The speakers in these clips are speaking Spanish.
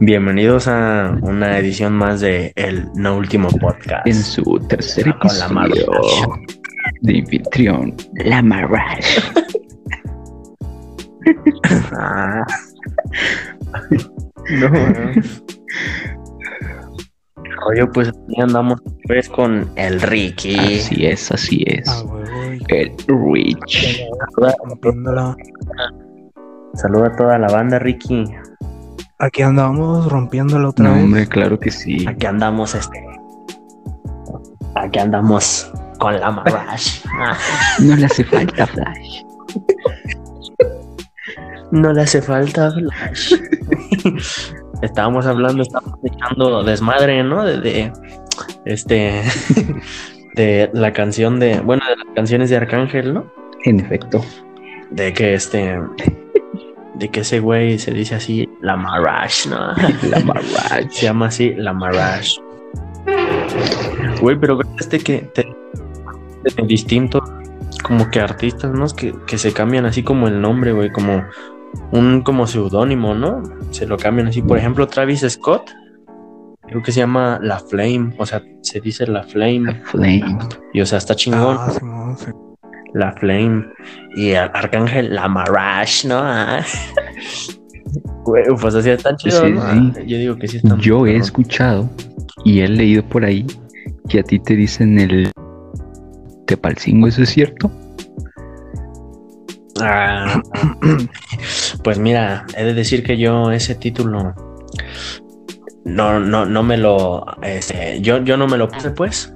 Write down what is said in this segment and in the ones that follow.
Bienvenidos a una edición más de El No Último Podcast. En su tercer Con la episodio de anfitrión, La Marrash. Ah. no. Oye, pues aquí andamos pues con el Ricky. Así es, así es. Ah, El Rich. Saluda a toda la banda, Ricky. Aquí andamos rompiéndola otra No, vez. hombre, claro que sí. Aquí andamos, este. Aquí andamos con la Marash. No le hace falta Flash. no le hace falta Flash. estábamos hablando, estábamos echando desmadre, ¿no? De, de, este. de la canción de. Bueno, de las canciones de Arcángel, ¿no? En efecto. De que este. De que ese güey se dice así, la Marash, ¿no? La Marrash. Se llama así, la Marash. Güey, pero este que te, distintos como que artistas, ¿no? Que, que se cambian así como el nombre, güey, como un como seudónimo, ¿no? Se lo cambian así. Por ejemplo, Travis Scott, creo que se llama La Flame, o sea, se dice La Flame, Flame. y o sea, está chingón, Ah, Simón, sí. La Flame, y Ar- Arcángel, La Marash, ¿no? Ah. Pues así Sí, ¿no? sí. Yo digo que sí están Yo he escuchado y he leído por ahí que a ti te dicen el Tepalcingo, ¿eso es cierto? Ah, pues mira, he de decir que yo ese título no, no, no me lo, este, yo, yo no me lo puse, pues.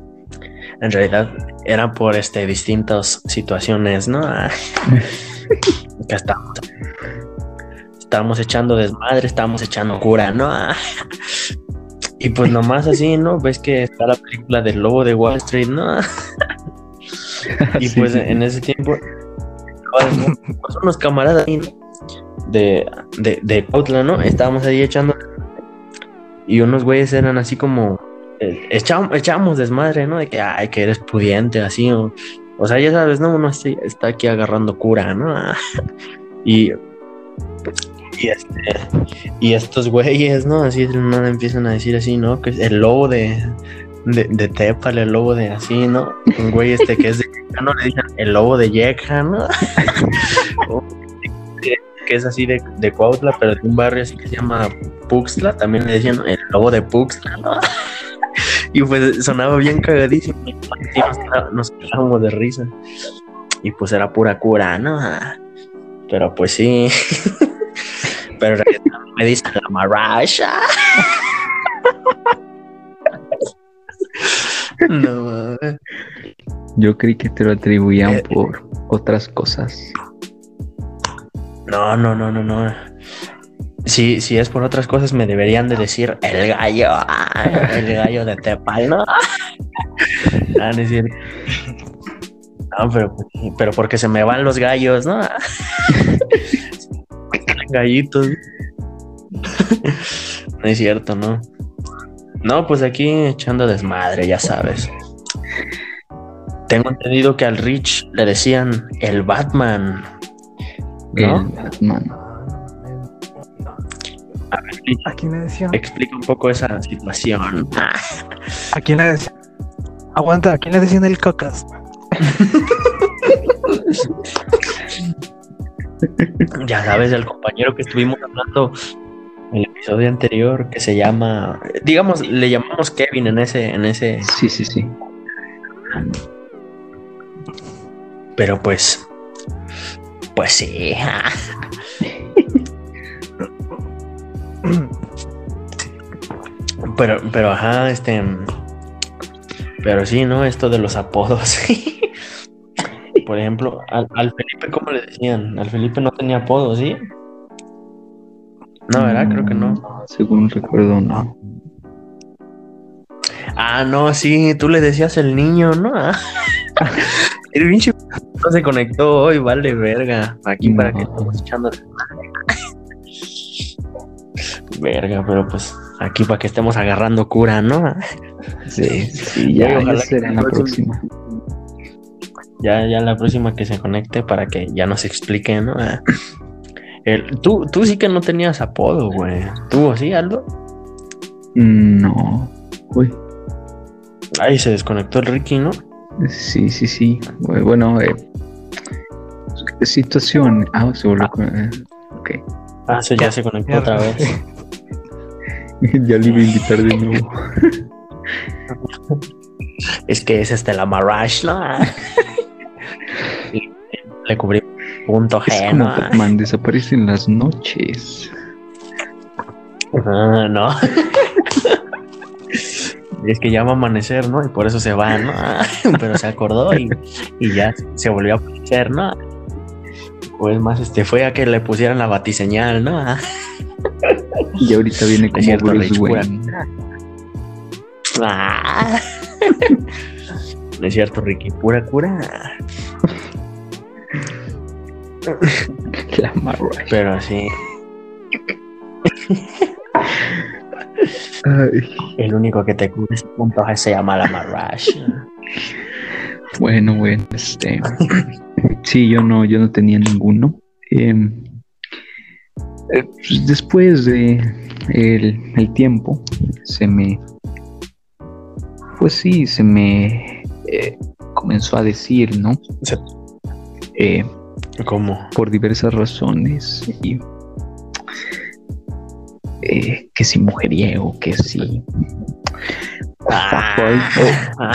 En realidad era por este distintas situaciones, ¿no? Ah, que estábamos, estábamos echando desmadre, estábamos echando cura, ¿no? Ah, Y pues nomás así, ¿no? Ves que está la película del lobo de Wall Street, ¿no? Y Sí, pues sí. en ese tiempo, pues, unos camaradas ahí, ¿no? de, de, de ¿no? Estábamos ahí echando. Y unos güeyes eran así como. Eh, echam- echábamos desmadre, ¿no? De que, ay, que eres pudiente, así. O, sea, ya sabes, ¿no? Uno está aquí agarrando cura, ¿no? Y. Y, este, y estos güeyes, ¿no? Así nada empiezan a decir así, ¿no? Que es el lobo de, de, de Tépale, el lobo de así, ¿no? Un güey este que es de Yeca, ¿no? Le dicen el lobo de Yeca, ¿no? Que- es así de, de Cuautla, pero de un barrio así que se llama Puxtla, también le decían el lobo de Puxtla, ¿no? Y pues sonaba bien cagadísimo. Y nos, cagábamos de risa. Y pues era pura cura, ¿no? Pero pues sí. Pero me dicen la marasha. No, mames. Yo creí que te lo atribuían Eh, por otras cosas. no, no, no, no, no. Si, si es por otras cosas, me deberían de decir el gallo, ah, el gallo de Tepal, ¿no? Ah, no es cierto. No, pero, pero porque se me van los gallos, ¿no? Gallitos. No es cierto, ¿no? No, pues aquí echando desmadre, ya sabes. Tengo entendido que al Rich le decían el Batman. ¿No? El Batman. A ver, Rich, ¿A quién le decían? explica un poco esa situación. ¿A quién le decían? Aguanta, ¿a quién le decían el cocas? Ya sabes, el compañero que estuvimos hablando en el episodio anterior, que se llama, digamos, le llamamos Kevin en ese, en ese, Sí, sí, sí. pero pues, pues sí. Pero, pero ajá, este, pero sí, ¿no? Esto de los apodos. Por ejemplo, al, al Felipe, ¿cómo le decían? Al Felipe no tenía apodo, ¿sí? No, ¿verdad? Creo que no. Según recuerdo, no. Ah, no, sí, tú le decías el niño, ¿no? Ah. El pinche no se conectó hoy, vale verga. Aquí para que No. estemos echando verga, pero pues aquí para que estemos agarrando cura, ¿no? Sí, sí, ya, Oye, ya ojalá será en la próxima. Ya, ya la próxima que se conecte para que ya nos explique, ¿no? Ah. El, tú, tú sí que no tenías apodo, güey. ¿Tú sí, Aldo? No. Uy, Ahí se desconectó el Ricky, ¿no? sí, sí, sí. Bueno, eh, situación. Ah, se volvió. con- eh, Ok. Ah, sí, ya se conectó otra vez. ya le iba a invitar de nuevo. Es que es este la Marash, ¿no? Le cubrí punto Es G, como ¿no? Batman desaparece en las noches. Ah, no. Es que ya va a amanecer, ¿no? Y por eso se va, ¿no? Pero se acordó y, y ya se volvió a aparecer, ¿no? Pues más, este, fue a que le pusieran la batiseñal, ¿no? Y ahorita viene como cierto, Bruce Wayne. Ah. No es cierto, Ricky, pura cura. La Mariah. Pero sí, Ay, el único que te cubre ese punto G se llama la Marash. bueno, bueno, este. Sí, yo no, yo no tenía ninguno. Em, eh, pues, después de el, el tiempo, se me. Pues sí, se me eh, comenzó a decir, ¿no? Se- Eh, ¿Cómo? por diversas razones. Y, eh, que si mujeriego, que si. Ah.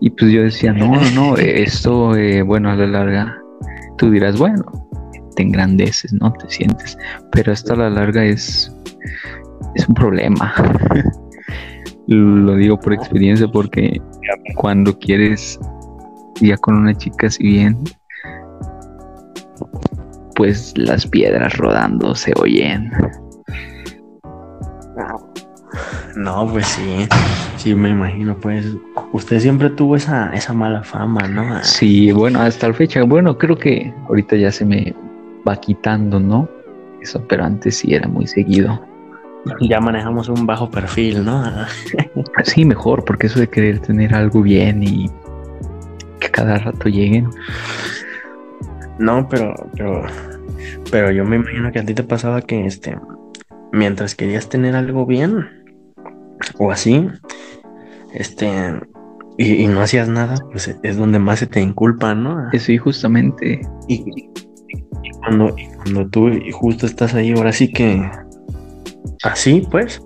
Y pues yo decía, no, no, no, esto, bueno, a la larga, tú dirás, bueno, te engrandeces, ¿no? Te sientes, pero esto a la larga es, es un problema. Lo digo por experiencia porque cuando quieres ya con una chica, si bien, pues las piedras rodando se oyen. No, pues sí, sí me imagino, pues usted siempre tuvo esa, esa mala fama, ¿no? Sí, bueno, hasta la fecha, bueno, creo que ahorita ya se me va quitando, ¿no? Eso, pero antes sí era muy seguido. Ya manejamos un bajo perfil, ¿no? Sí, mejor, porque eso de querer tener algo bien y que cada rato lleguen. No, pero, pero, pero yo me imagino que a ti te pasaba que, este, mientras querías tener algo bien o así, este, y, y no hacías nada, pues es donde más se te inculpa, ¿no? Sí, justamente. Y, cuando, y cuando tú justo estás ahí, ahora sí que así, pues,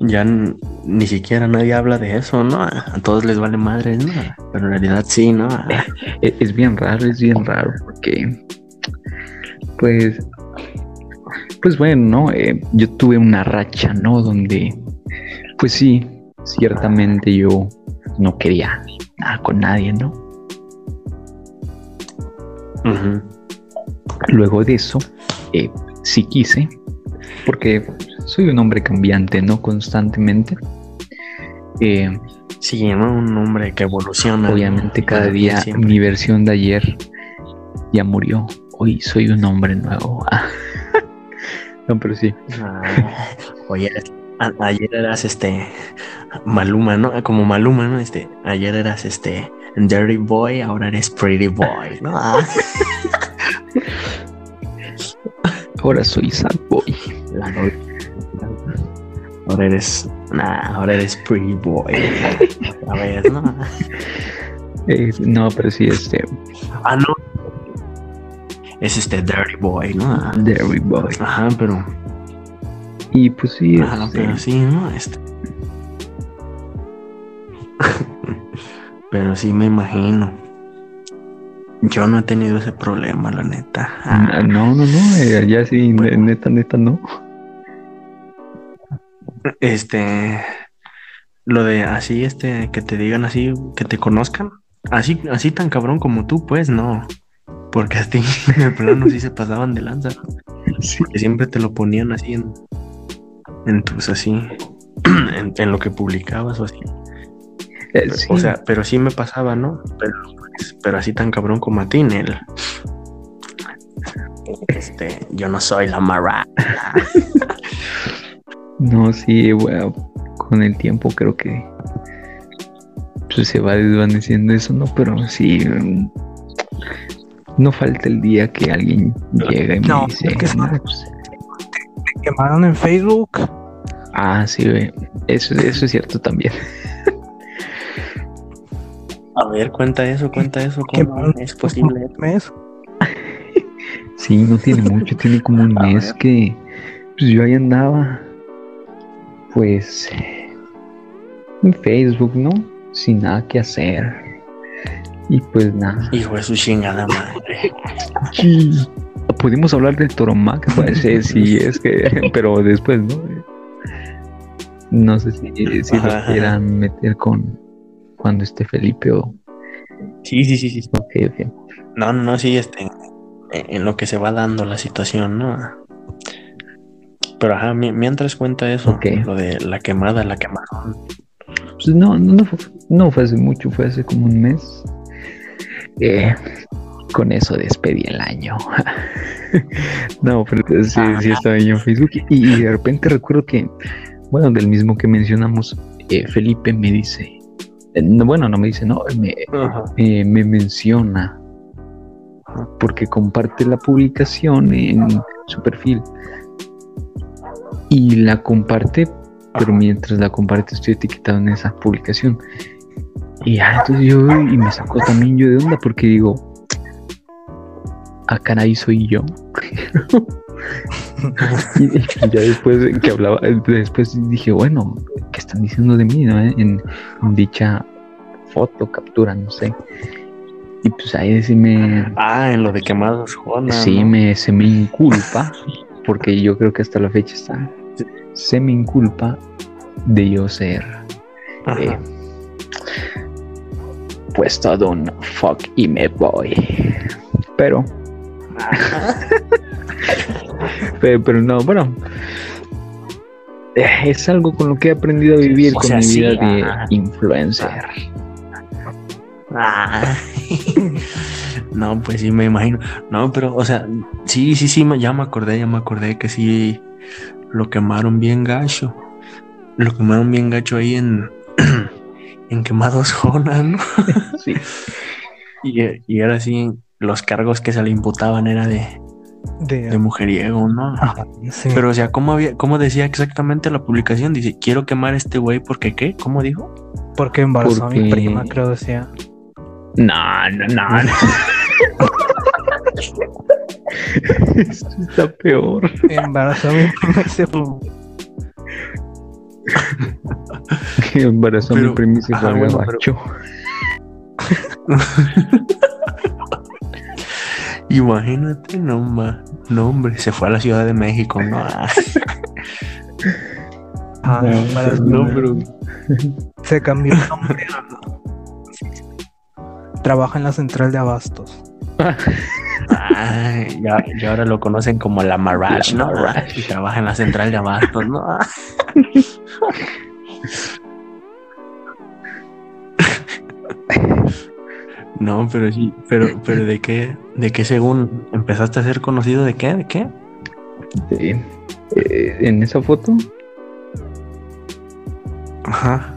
ya ni siquiera nadie habla de eso, ¿no? A todos les vale madre, ¿no? Pero en realidad sí, ¿no? E- Es bien raro, es bien raro, porque, pues, pues bueno, ¿no? Eh, yo tuve una racha, ¿no? Donde, pues sí, ciertamente yo no quería nada con nadie, ¿no? Luego de eso, eh, sí quise, porque soy un hombre cambiante, ¿no? Constantemente. Eh, Sí, ¿no? Un hombre que evoluciona. obviamente cada día siempre. mi versión de ayer ya murió. Hoy soy un hombre nuevo. No, pero sí. Ah, oye, a- ayer eras este Maluma, ¿no? Como Maluma, ¿no? Este, ayer eras este Dirty Boy, ahora eres Pretty Boy, ¿no? Ah, Ahora soy sad boy. Ahora eres, nah, ahora eres Pretty Boy. Otra vez, ¿no? Eh, no, pero sí, este, Ah, no. Es este Dirty Boy, ¿no? Derry boy. Ajá, pero, Y pues sí, ajá, este, pero sí, ¿no? Este. Pero sí me imagino. Yo no he tenido ese problema, la neta. Ah, no, no, no, eh, ya sí, Bueno. neta, neta, no. Este, lo de así, este, que te digan así, que te conozcan, así, así tan cabrón como tú, pues no, porque a ti de plano sí se pasaban de lanza, Sí. que siempre te lo ponían así en, en tus así, en, en lo que publicabas o así, Eh, sí. o sea, pero sí me pasaba, ¿no? Pero, pero así tan cabrón como a ti, Nel. Este, yo no soy la Mara. No, sí, bueno, con el tiempo creo que pues, se va desvaneciendo eso, ¿no? Pero sí, no falta el día que alguien llega y me No, dice, que. "No, pues, Quemaron en Facebook. ah, sí. Eso, eso es cierto también. A ver, cuenta eso, cuenta eso. ¿Cómo es posible? un mes. Sí, no tiene mucho, tiene como un mes que pues yo ahí andaba, pues, en Facebook, ¿no? Sin nada que hacer. Y pues nada. Hijo de su chingada madre. Sí. Podemos hablar del Toromac, parece, sí, es que, pero después, ¿no? No sé si, si lo quieran meter con cuando esté Felipe o... Sí, sí, sí, sí. No, no, no, sí, este. En lo que se va dando la situación, ¿no? Pero ajá, mi- mientras cuenta eso, lo de la quemada, la quemaron. Pues no, no, no, fue, no fue hace mucho, fue hace como un mes. Eh, con eso despedí el año. no, pero sí, sí estaba yo en Facebook y, y de repente recuerdo que, bueno, del mismo que mencionamos, eh, Felipe me dice, bueno, no me dice, no, me, eh, me menciona. Porque comparte la publicación en su perfil. Y la comparte pero mientras la comparte estoy etiquetado en esa publicación. Y ya entonces yo y me sacó también yo de onda porque digo ah caray soy yo y, y ya después que hablaba después dije bueno qué están diciendo de mí no? en, en dicha foto captura no sé y pues ahí sí me Ah, en lo de quemados, Juana. sí ¿no? me se me inculpa porque yo creo que hasta la fecha está se me inculpa de yo ser eh, pues todo un fuck y me voy pero pero, no bueno eh, es algo con lo que he aprendido a vivir O con sea, mi sí, vida de influencer Ah. No, pues sí, me imagino. No, pero, o sea, sí, sí, sí, ya me acordé, ya me acordé que sí lo quemaron bien gacho. Lo quemaron bien gacho ahí en, en quemados Jonas, ¿no? sí Y, y era así, los cargos que se le imputaban era de, De, de mujeriego, ¿no? Ajá, sí. Pero, o sea, ¿cómo, había, ¿cómo decía exactamente la publicación? Dice, quiero quemar a este güey porque, ¿qué? ¿Cómo dijo? porque embarazó a mi prima, creo decía. no no no, no. Está peor Embarazó a mi prima y se fue. que embarazó a mi prima y se fue ajá, Imagínate, no, ma- no, hombre, se fue a la Ciudad de México, ¿no? Ah, Ah, No, no, pero Se cambió el nombre. Trabaja en la central de abastos. ay, ya, ya ahora lo conocen como la Marrash, La ¿no? Marrash. Y trabaja en la central de abastos, ¿no? No, pero sí, pero, pero de qué, de qué según empezaste a ser conocido, de qué, de qué? Sí. Eh, en esa foto Ajá.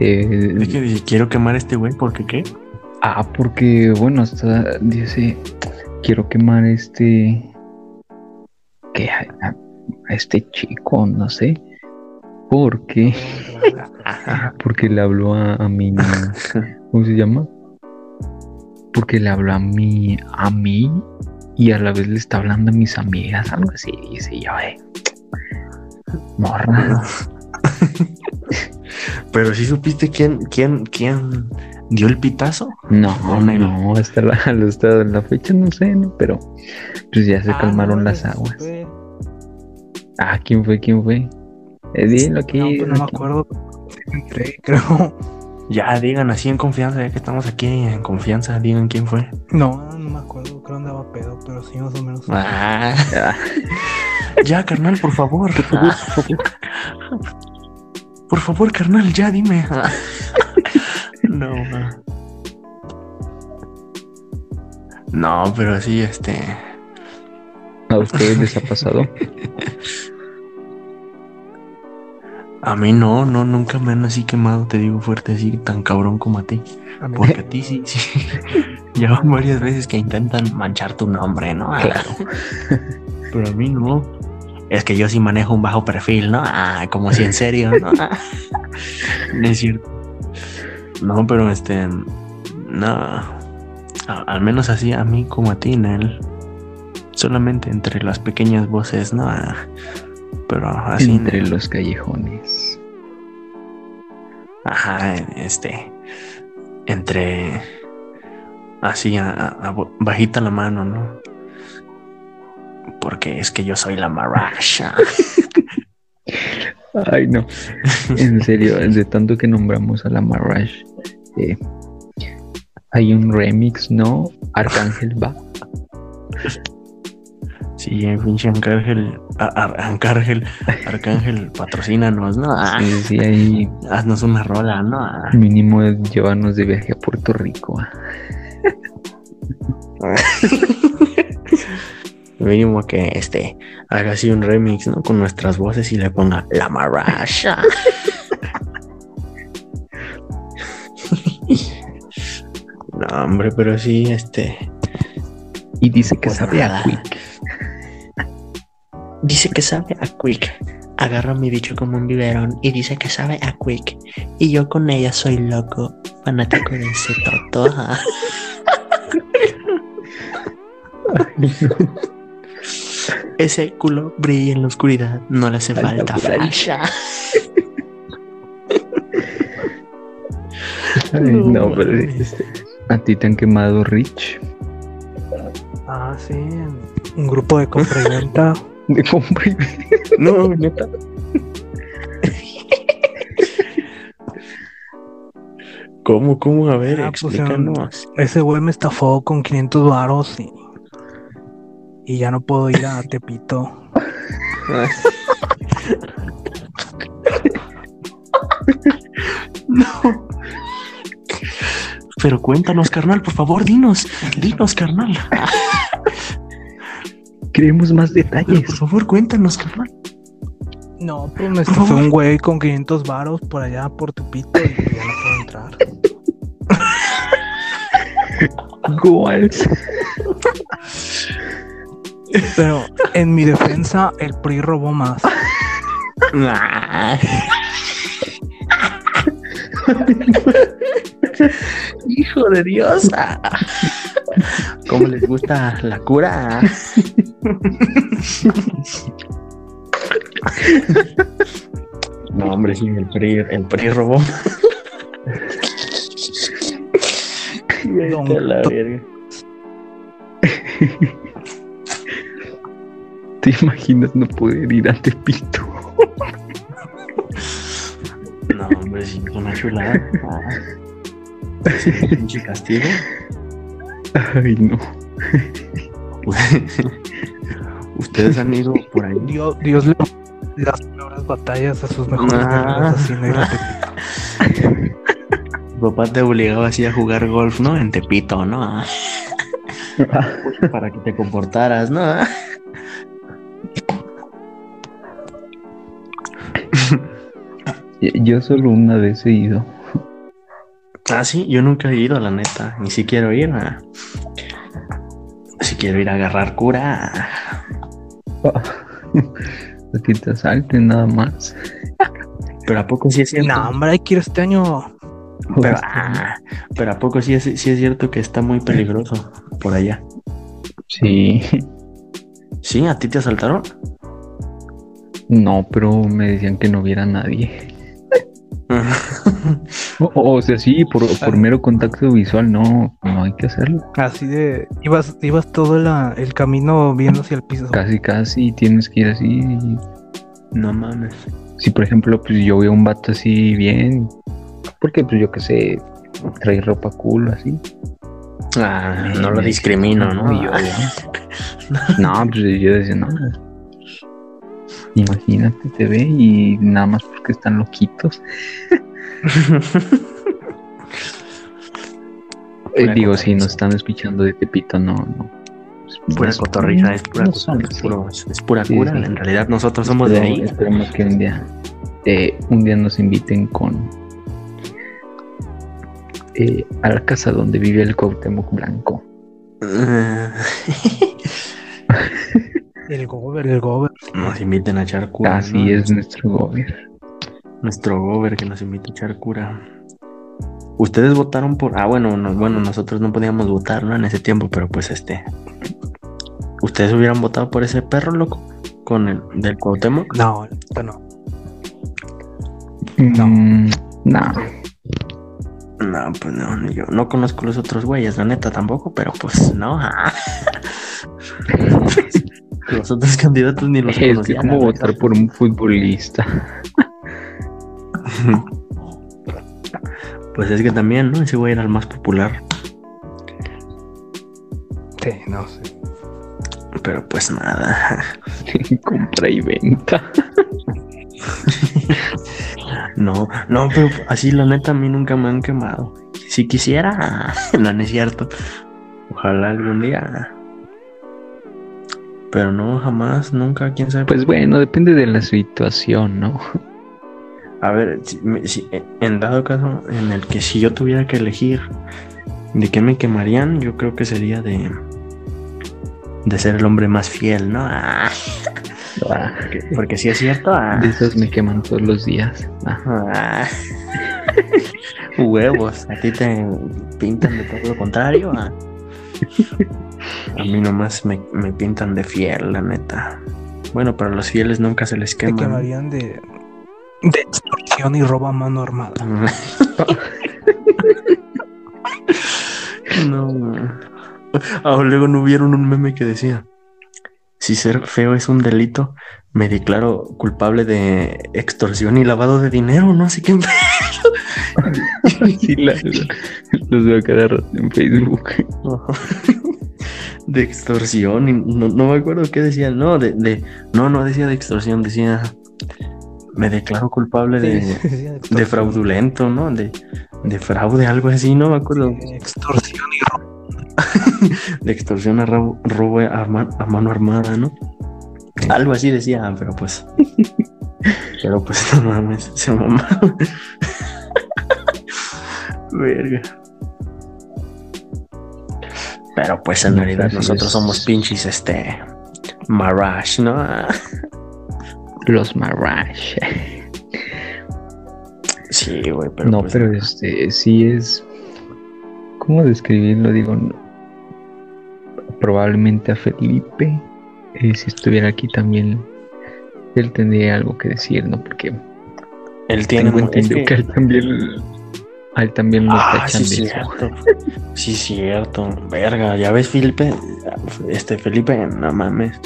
eh, De que dice, quiero quemar a este güey, porque qué? ah porque bueno hasta dice quiero quemar este que a, este chico no sé porque porque le habló a, a mi cómo se llama porque le habló a mi a mí y a la vez le está hablando a mis amigas algo así dice yo eh morra Pero sí supiste quién, quién, quién dio el pitazo. No, No, hasta la, hasta la fecha no sé, ¿no? Pero pues ya se Ah, calmaron no, las aguas. Ah, ¿quién fue? ¿Quién fue? Eh, dilo aquí. No, pues no dilo me aquí. acuerdo. Entré, creo. Ya digan así en confianza, ya que estamos aquí en confianza, digan quién fue. No, no me acuerdo. Creo que andaba pedo, pero sí, más o menos. Ah, ya, carnal, por favor. Por favor, carnal, ya dime. Ah. No, ma. No, pero sí, este. ¿A ustedes les ha pasado? A mí no, no, nunca me han así quemado, te digo fuerte, así tan cabrón como a ti. A Porque a ti sí, sí. Ya van varias veces que intentan manchar tu nombre, ¿no? Claro. Pero a mí no. Es que yo sí manejo un bajo perfil, ¿no? Ah, como si en serio, ¿no? Ah, No es cierto. No, pero este. No. A- al menos así a mí como a ti, Nel. Solamente entre las pequeñas voces, ¿no? Ah, Pero así. Entre los callejones. Ajá, este. Entre. Así, bajita la mano, ¿no? Porque es que yo soy la marasha. Ay, no. En serio, de tanto que nombramos a la Marash, eh, hay un remix, ¿no? Arcángel va. Sí, eh, pinche Arcángel. Arcángel, Arcángel, patrocínanos, ¿no? Ah, Sí, sí, ahí haznos una rola, ¿no? Ah, mínimo es llevarnos de viaje a Puerto Rico. ah. Mínimo que este haga así un remix, ¿no? Con nuestras voces y le ponga la marasha. no, hombre, pero sí, este. Y dice que Pues sabe a. Quick. Dice que sabe a Quick. Agarra mi bicho como un biberón y dice que sabe a Quick. Y yo con ella soy loco, fanático de ese toto. ah. Ese culo brilla en la oscuridad, no le hace Falta falta flash. Ay, No no, pero mames. este, a ti te han quemado Rich Ah, sí. Un grupo de compra No, neta. ¿Cómo, cómo? A ver, Ah, pues. Ese güey me estafó con 500 varos y, y ya no puedo ir a Tepito. No. Pero cuéntanos, carnal, por favor, dinos. Dinos, carnal. Queremos más Pero, detalles. por favor, cuéntanos, carnal. No, pues me estafó un güey con 500 varos por allá por Tepito y pues ya no puedo entrar. Goals. Pero en mi defensa, el PRI robó más. Hijo de Dios. ¿Cómo les gusta la cura? No, hombre, sí, el PRI, el PRI robó. Don- Vete a la verga. ¿Te imaginas no poder ir a Tepito? No, hombre, sí, es una chulada. Ah. Sí, pinche castigo. Ay, no. Ustedes han ido por ahí. Dios, Dios le sus peores batallas a sus mejores Ah. no papá te obligaba así a jugar golf, ¿no? En Tepito, ¿no? Ah. Para que te comportaras, ¿no? Yo solo una vez he ido. Ah, sí, yo nunca he ido, la neta. Ni si quiero ir. ah. Si quiero ir a agarrar cura. Aquí te asalten nada más. Pero a poco sí es cierto. No, hombre, hay que ir este año. pero, ah, pero a poco sí es, sí es cierto que está muy peligroso por allá. Sí. ¿Sí? ¿A ti te asaltaron? No, pero me decían que no viera a nadie. O, o sea, sí, por, por mero contacto visual, no, no hay que hacerlo. Así de. Ibas, ibas todo la- el camino viendo hacia el piso. Casi, casi tienes que ir así. no mames. Si, por ejemplo, pues yo veo un vato así bien, porque pues yo qué sé, trae ropa cool así. Ah, no lo discrimino, ¿no? Yo, no, pues yo decía, no. Imagínate, te ve y nada más porque están loquitos. Eh, digo, si nos están escuchando de Tepito, no, no. Pues, Pura no es pura, no son es, es pura Sí, cura. sí. En realidad nosotros somos de ahí. Esperemos que un día eh, un día nos inviten con eh, a la casa donde vive el Cuauhtémoc Blanco. El gober, el gober. Nos inviten a echar cura. Así ¿no? es nuestro gobierno. Nuestro gober que nos invita a echar cura. Ustedes votaron por. Ah, bueno, no- bueno, nosotros no podíamos votar, ¿no? En ese tiempo, pero pues este. ¿Ustedes hubieran votado por ese perro, loco? Con el del Cuauhtémoc. No, esto no. No. no. No, pues no, ni yo no conozco los otros güeyes, la neta tampoco, pero pues no. los otros candidatos ni los Es que conocía. como votar por un futbolista. Pues es que también, ¿no? Ese güey era el más popular. Sí, no sé. Pero pues nada. Compra y venta. No, no, pero así la neta a mí nunca me han quemado. Si quisiera, no, no es cierto. Ojalá algún día. Pero no, jamás, nunca, quién sabe. Pues bueno, depende de la situación, ¿no? A ver, si- si- en dado caso en el que si yo tuviera que elegir de qué me quemarían, yo creo que sería de de ser el hombre más fiel, ¿no? Ah, Ah, porque, porque sí es cierto. ah. de esos me queman todos los días. Ah. Huevos, a ti te pintan de todo lo contrario. A mí nomás me, me pintan de fiel, la neta. Bueno, pero a los fieles nunca se les Te quema. quemarían de, de extorsión y robo a mano armada. no. Ah, luego no vieron un meme que decía: Si ser feo es un delito, me declaro culpable de extorsión y lavado de dinero, no sé qué. sí, la- los veo cada rato en Facebook. de extorsión y no, no me acuerdo qué decía no de, de no no decía de extorsión decía me declaro culpable de, Sí, de fraudulento no de, de fraude algo así no me acuerdo. Sí, Extorsión y robo. de extorsión a robo a, ma- a mano armada no algo así decía pero pues pero pues no mames se mamá verga pero pues en realidad nosotros somos pinches este Marash, ¿no? Los Marash. Sí, güey, pero no, pues, pero este sí es. ¿Cómo describirlo? Digo, no- probablemente a Felipe, eh, si estuviera aquí también, él tendría algo que decir, ¿no? Porque él tiene tengo entendido que, que- él también, a él también lo Ah, tachan sí, de cierto. Sí, cierto. Verga, ya ves, Felipe. Este, Felipe, no mames.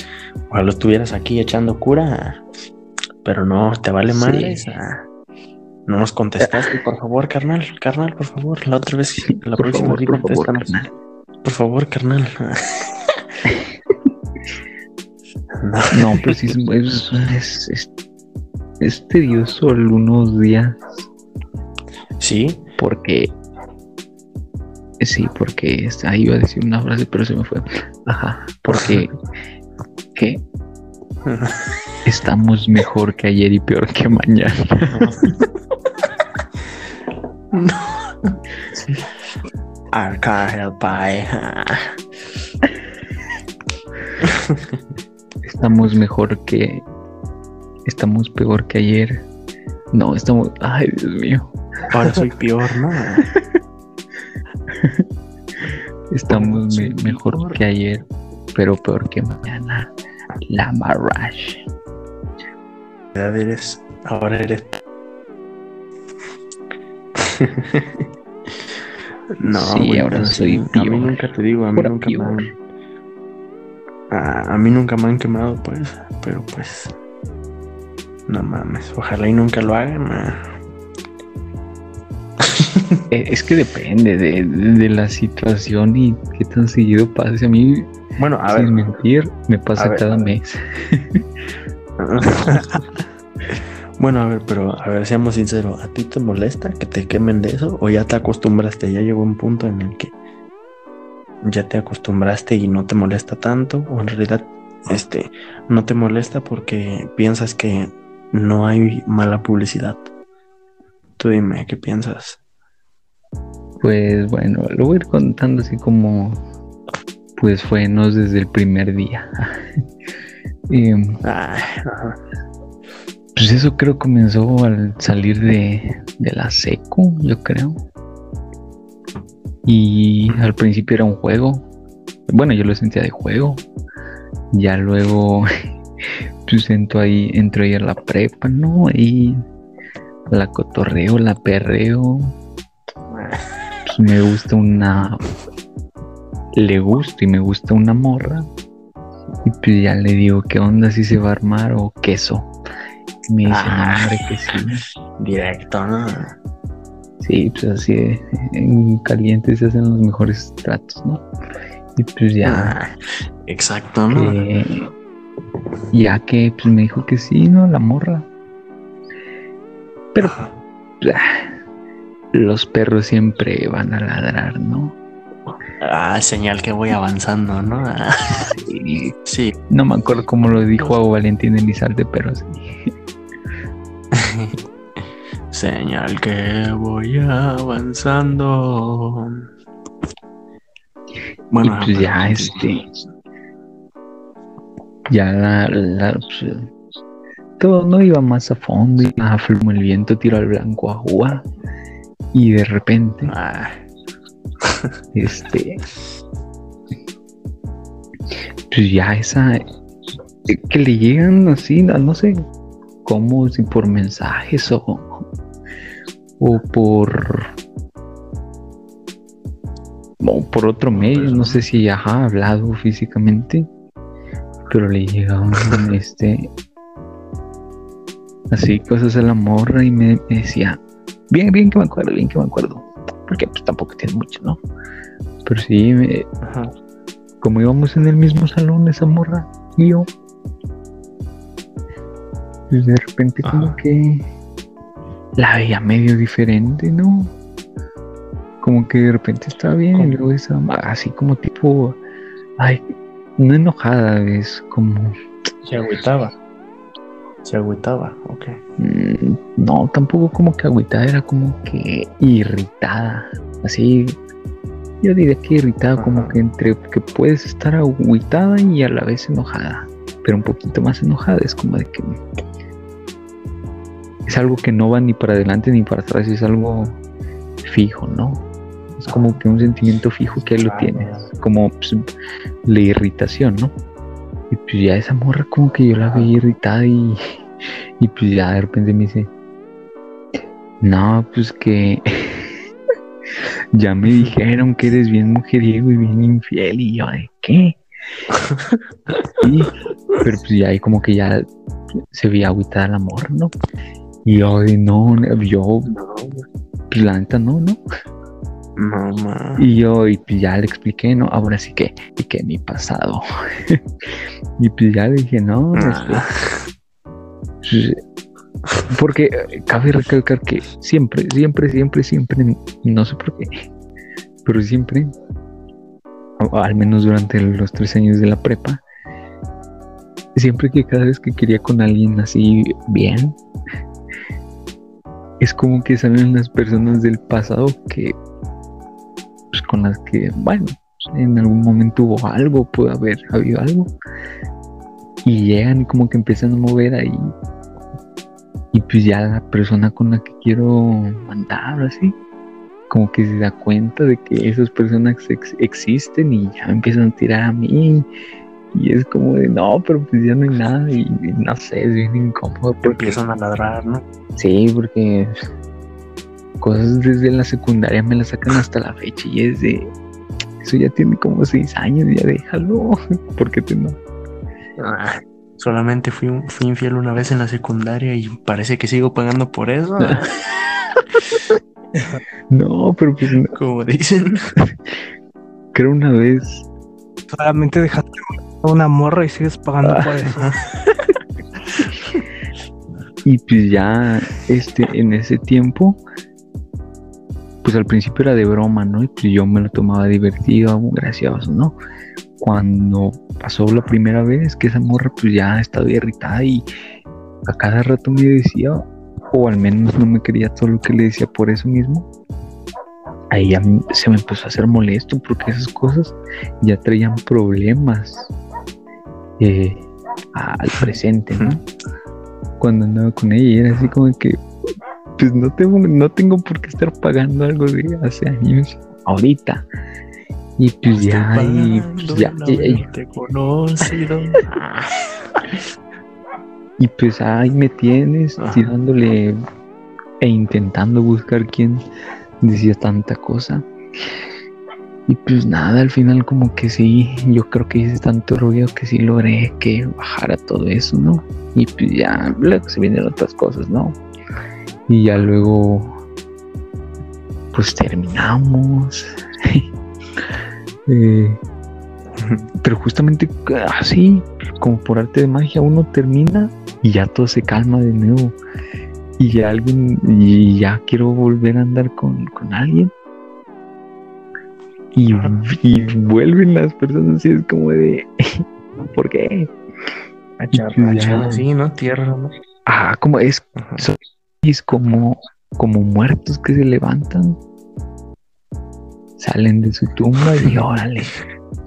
Ojalá estuvieras aquí echando cura. Pero no, te vale Sí. madres. ah. No nos contestaste, por favor, carnal. Carnal, por favor. La otra vez, la por próxima favor, sí por favor, carnal. Por favor, carnal. No. No, pero sí es, es, es, es- es tedioso algunos días Sí, porque sí, porque ahí iba a decir una frase, pero se me fue. Ajá, porque ¿qué? Estamos mejor que ayer y peor que mañana. Arcángel Pai. Estamos mejor que estamos peor que ayer. No, estamos, ay, Dios mío. Ahora soy peor, ¿no? Estamos me- mejor peor. que ayer, pero peor que mañana. La Marash. edad eres, ahora eres. no, Sí, ahora soy sí, A mí peor. nunca te digo, a mí nunca me peor. han, a, a mí nunca me han quemado, pues, pero pues, no mames, ojalá y nunca lo hagan. Eh, Es que depende de, de la situación y qué tan seguido pase. A mí, Bueno, a ver, sin mentir, me pasa ver, cada mes. bueno, a ver, pero a ver, seamos sinceros, ¿a ti te molesta que te quemen de eso o ya te acostumbraste? Ya llegó un punto en el que ya te acostumbraste y no te molesta tanto o en realidad este no te molesta porque piensas que no hay mala publicidad. Tú dime, ¿qué piensas? Pues bueno, lo voy a ir contando así como pues fue no desde el primer día. y, ajá. pues eso creo comenzó al salir de, de la seco, yo creo. Y al principio era un juego. Bueno, yo lo sentía de juego. Ya luego pues entro ahí, entro ahí a la prepa, ¿no? Y la cotorreo, la perreo. Pues me gusta una. Le gusta y me gusta una morra. Y pues ya le digo, ¿qué onda si se va a armar o queso? Y me dice, Ah. no, hombre, que sí. Directo, ¿no? Sí, pues así de- en caliente se hacen los mejores tratos, ¿no? Y pues ya, Ah, exacto, ¿no? que- ya que pues me dijo que sí, ¿no? La morra. Pero ah, los perros siempre van a ladrar, ¿no? Ah, señal que voy avanzando, ¿no? Ah, Sí. no me acuerdo cómo lo dijo a Valentín Elizalde, pero sí. Señal que voy avanzando. Bueno, y pues ya, este, ya la, la- pues, todo no iba más a fondo, iba a flumo el viento, tiro al blanco a jugar. Y de repente, Ah, este, pues ya esa, que le llegan así, no, no sé cómo, si por mensajes o, o por, o por otro medio, no sé si ajá, ha hablado físicamente, pero le llegaban este, así cosas a la morra y me, me decía, bien, bien que me acuerdo, bien que me acuerdo, porque pues tampoco tiene mucho, ¿no? Pero sí, me- ajá. como íbamos en el mismo salón, esa morra y yo, pues de repente como que la veía medio diferente, ¿no? Como que de repente estaba bien y luego esa, así como tipo, ay, no enojada, es como, Se agüitaba. Se agüitaba, ok. mm, no, tampoco como que agüitada, era como que irritada, así, yo diría que irritada, como que entre que puedes estar agüitada y a la vez enojada, pero un poquito más enojada, es como de que es algo que no va ni para adelante ni para atrás, es algo fijo, ¿no? Es como que un sentimiento fijo que ahí lo Ah, tienes, como pues, la irritación, ¿no? Y pues ya esa morra como que yo la veía irritada y, y pues ya de repente me dice, no, pues que ya me dijeron que eres bien mujeriego y bien infiel y yo de qué. Sí, pero pues ya ahí como que ya se veía agüitada la morra, ¿no? Y yo de no, yo, No, pues la neta no, ¿no? No, ma. Y yo, y pues ya le expliqué, ¿no? Ahora sí que, y que mi pasado. y pues ya le dije, no, este, Ah, pues, porque cabe recalcar que siempre, siempre, siempre, siempre, no sé por qué, pero siempre, al menos durante los tres años de la prepa, siempre que cada vez que quería con alguien así bien, es como que salen las personas del pasado que, pues con las que, bueno, en algún momento hubo algo, puede haber habido algo, y llegan y como que empiezan a mover ahí. Y pues ya la persona con la que quiero mandar así como que se da cuenta de que esas personas ex- existen y ya me empiezan a tirar a mí. Y es como de no pero pues ya no hay nada y, y no sé es bien incómodo porque empiezan a ladrar, ¿no? sí porque cosas desde la secundaria me las sacan hasta la fecha y es de eso ya tiene como seis años ya déjalo porque te no Ah, solamente fui, fui infiel una vez en la secundaria y parece que sigo pagando por eso. no pero pues no, Como dicen. creo una vez Solamente dejaste una morra y sigues pagando por eso. Y pues ya, este, en ese tiempo, pues al principio era de broma, ¿no? Y pues yo me lo tomaba divertido, gracioso, ¿no? Cuando pasó la primera vez que esa morra pues ya estaba irritada y, a cada rato me decía, o al menos no me quería todo lo que le decía por eso mismo, ahí ya se me empezó a hacer molesto porque esas cosas ya traían problemas eh, al presente, ¿no? Cuando andaba con ella era así como que, pues no tengo, no tengo por qué estar pagando algo de hace años, ahorita. Y pues ya, y, pues, ya, y- y- te conocido. Y pues ahí me tienes Ajá. tirándole e intentando buscar quién decía tanta cosa. Y pues nada, al final como que sí, yo creo que hice tanto ruido que sí logré que bajara todo eso, ¿no? Y pues ya, luego se vienen otras cosas, ¿no? Y ya luego, pues terminamos. Eh, pero justamente así, como por arte de magia, uno termina y ya todo se calma de nuevo. Y ya alguien, y ya quiero volver a andar con, con alguien. Y, y vuelven las personas y es como de, ¿por qué? Sí, ¿no? Tierra, ¿no? Ah, como es, Ajá. Como, como muertos que se levantan, salen de su tumba y órale.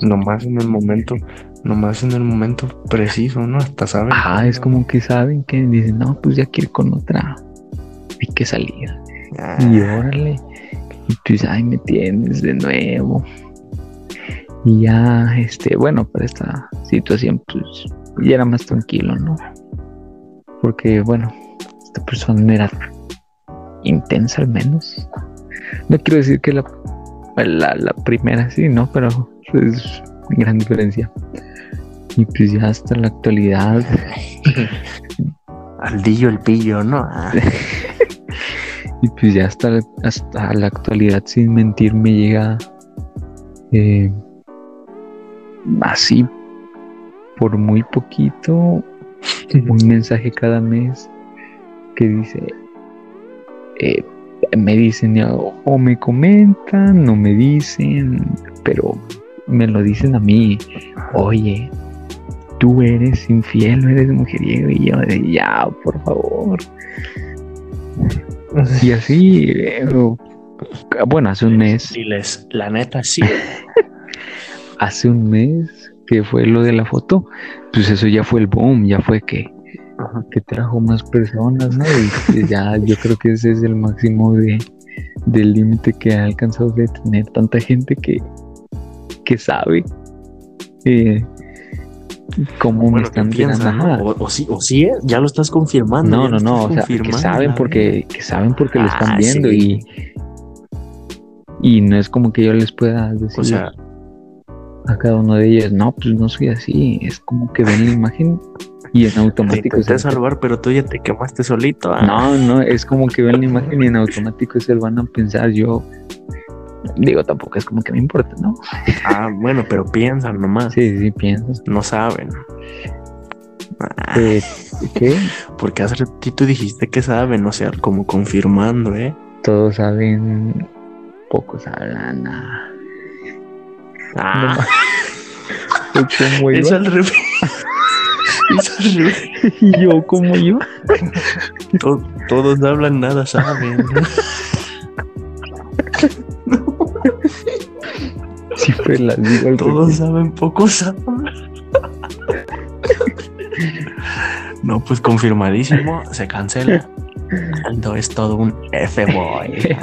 Nomás en el momento, nomás en el momento preciso, ¿no? Hasta saben. Ajá, es como que saben que dicen, no, pues ya quiero ir con otra, hay que salir. Ah, Y órale, y pues ahí me tienes de nuevo. Y ya, este, bueno, para esta situación, pues ya era más tranquilo, ¿no? Porque, bueno, esta persona era intensa al menos. No quiero decir que la, la, la primera sí, ¿no? Pero es gran diferencia. Y pues ya hasta la actualidad, Aldillo el pillo, ¿no? Ah, Y pues ya hasta, hasta la actualidad, sin mentir, me llega eh, así por muy poquito un mensaje cada mes que dice, eh, me dicen o, o me comentan o me dicen, pero me lo dicen a mí, oye, tú eres infiel eres mujeriego y yo de ya, por favor. Y así, eh, bueno, hace un mes, Diles, la neta, sí. hace un mes que fue lo de la foto, pues eso ya fue el boom, ya fue que, Ajá. que trajo más personas, ¿no? Y ya yo creo que ese es el máximo de del límite que ha alcanzado de tener tanta gente que, que sabe eh, cómo me están. Ajá. O, o sí, o sí, ya lo estás confirmando. No, no, no, o sea, que saben porque, que saben porque lo están Ah, viendo sí. y, y no es como que yo les pueda decir O sea, a cada uno de ellos, no, pues no soy así, es como que ven la imagen y en te automático intenté salvar, pero tú ya te quemaste solito. ah. No, no, es como que ven la imagen y en automático se van a pensar yo. Digo, tampoco es como que me importa, ¿no? Ah, bueno, pero piensan nomás. Sí, sí, piensas. No saben. Ah, Eh, ¿Qué? porque hace ratito dijiste que saben, o sea, como confirmando, ¿eh? Todos saben, pocos hablan. ah. Ah, es al revés. Es y yo como yo. To- todos hablan, nada saben. Siempre las digo Todos saben, pocos saben. No, pues confirmadísimo, se cancela. Aldo es todo un F-boy.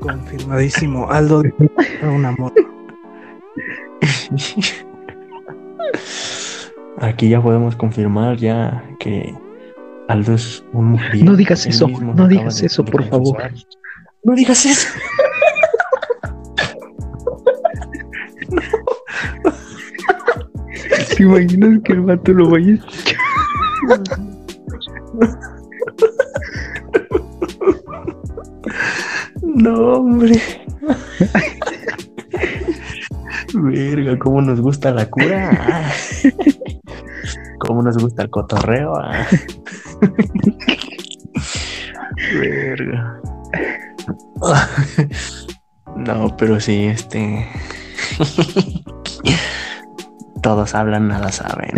Confirmadísimo. Aldo era un amor. Aquí ya podemos confirmar ya que Aldo es un mujer. No digas eso, no digas eso, por favor. No digas eso. ¿Te imaginas que el vato lo vaya? No, hombre. Verga, cómo nos gusta la cura. Cómo nos gusta el cotorreo. Ah. Verga. No, pero sí, este. Todos hablan, nada saben.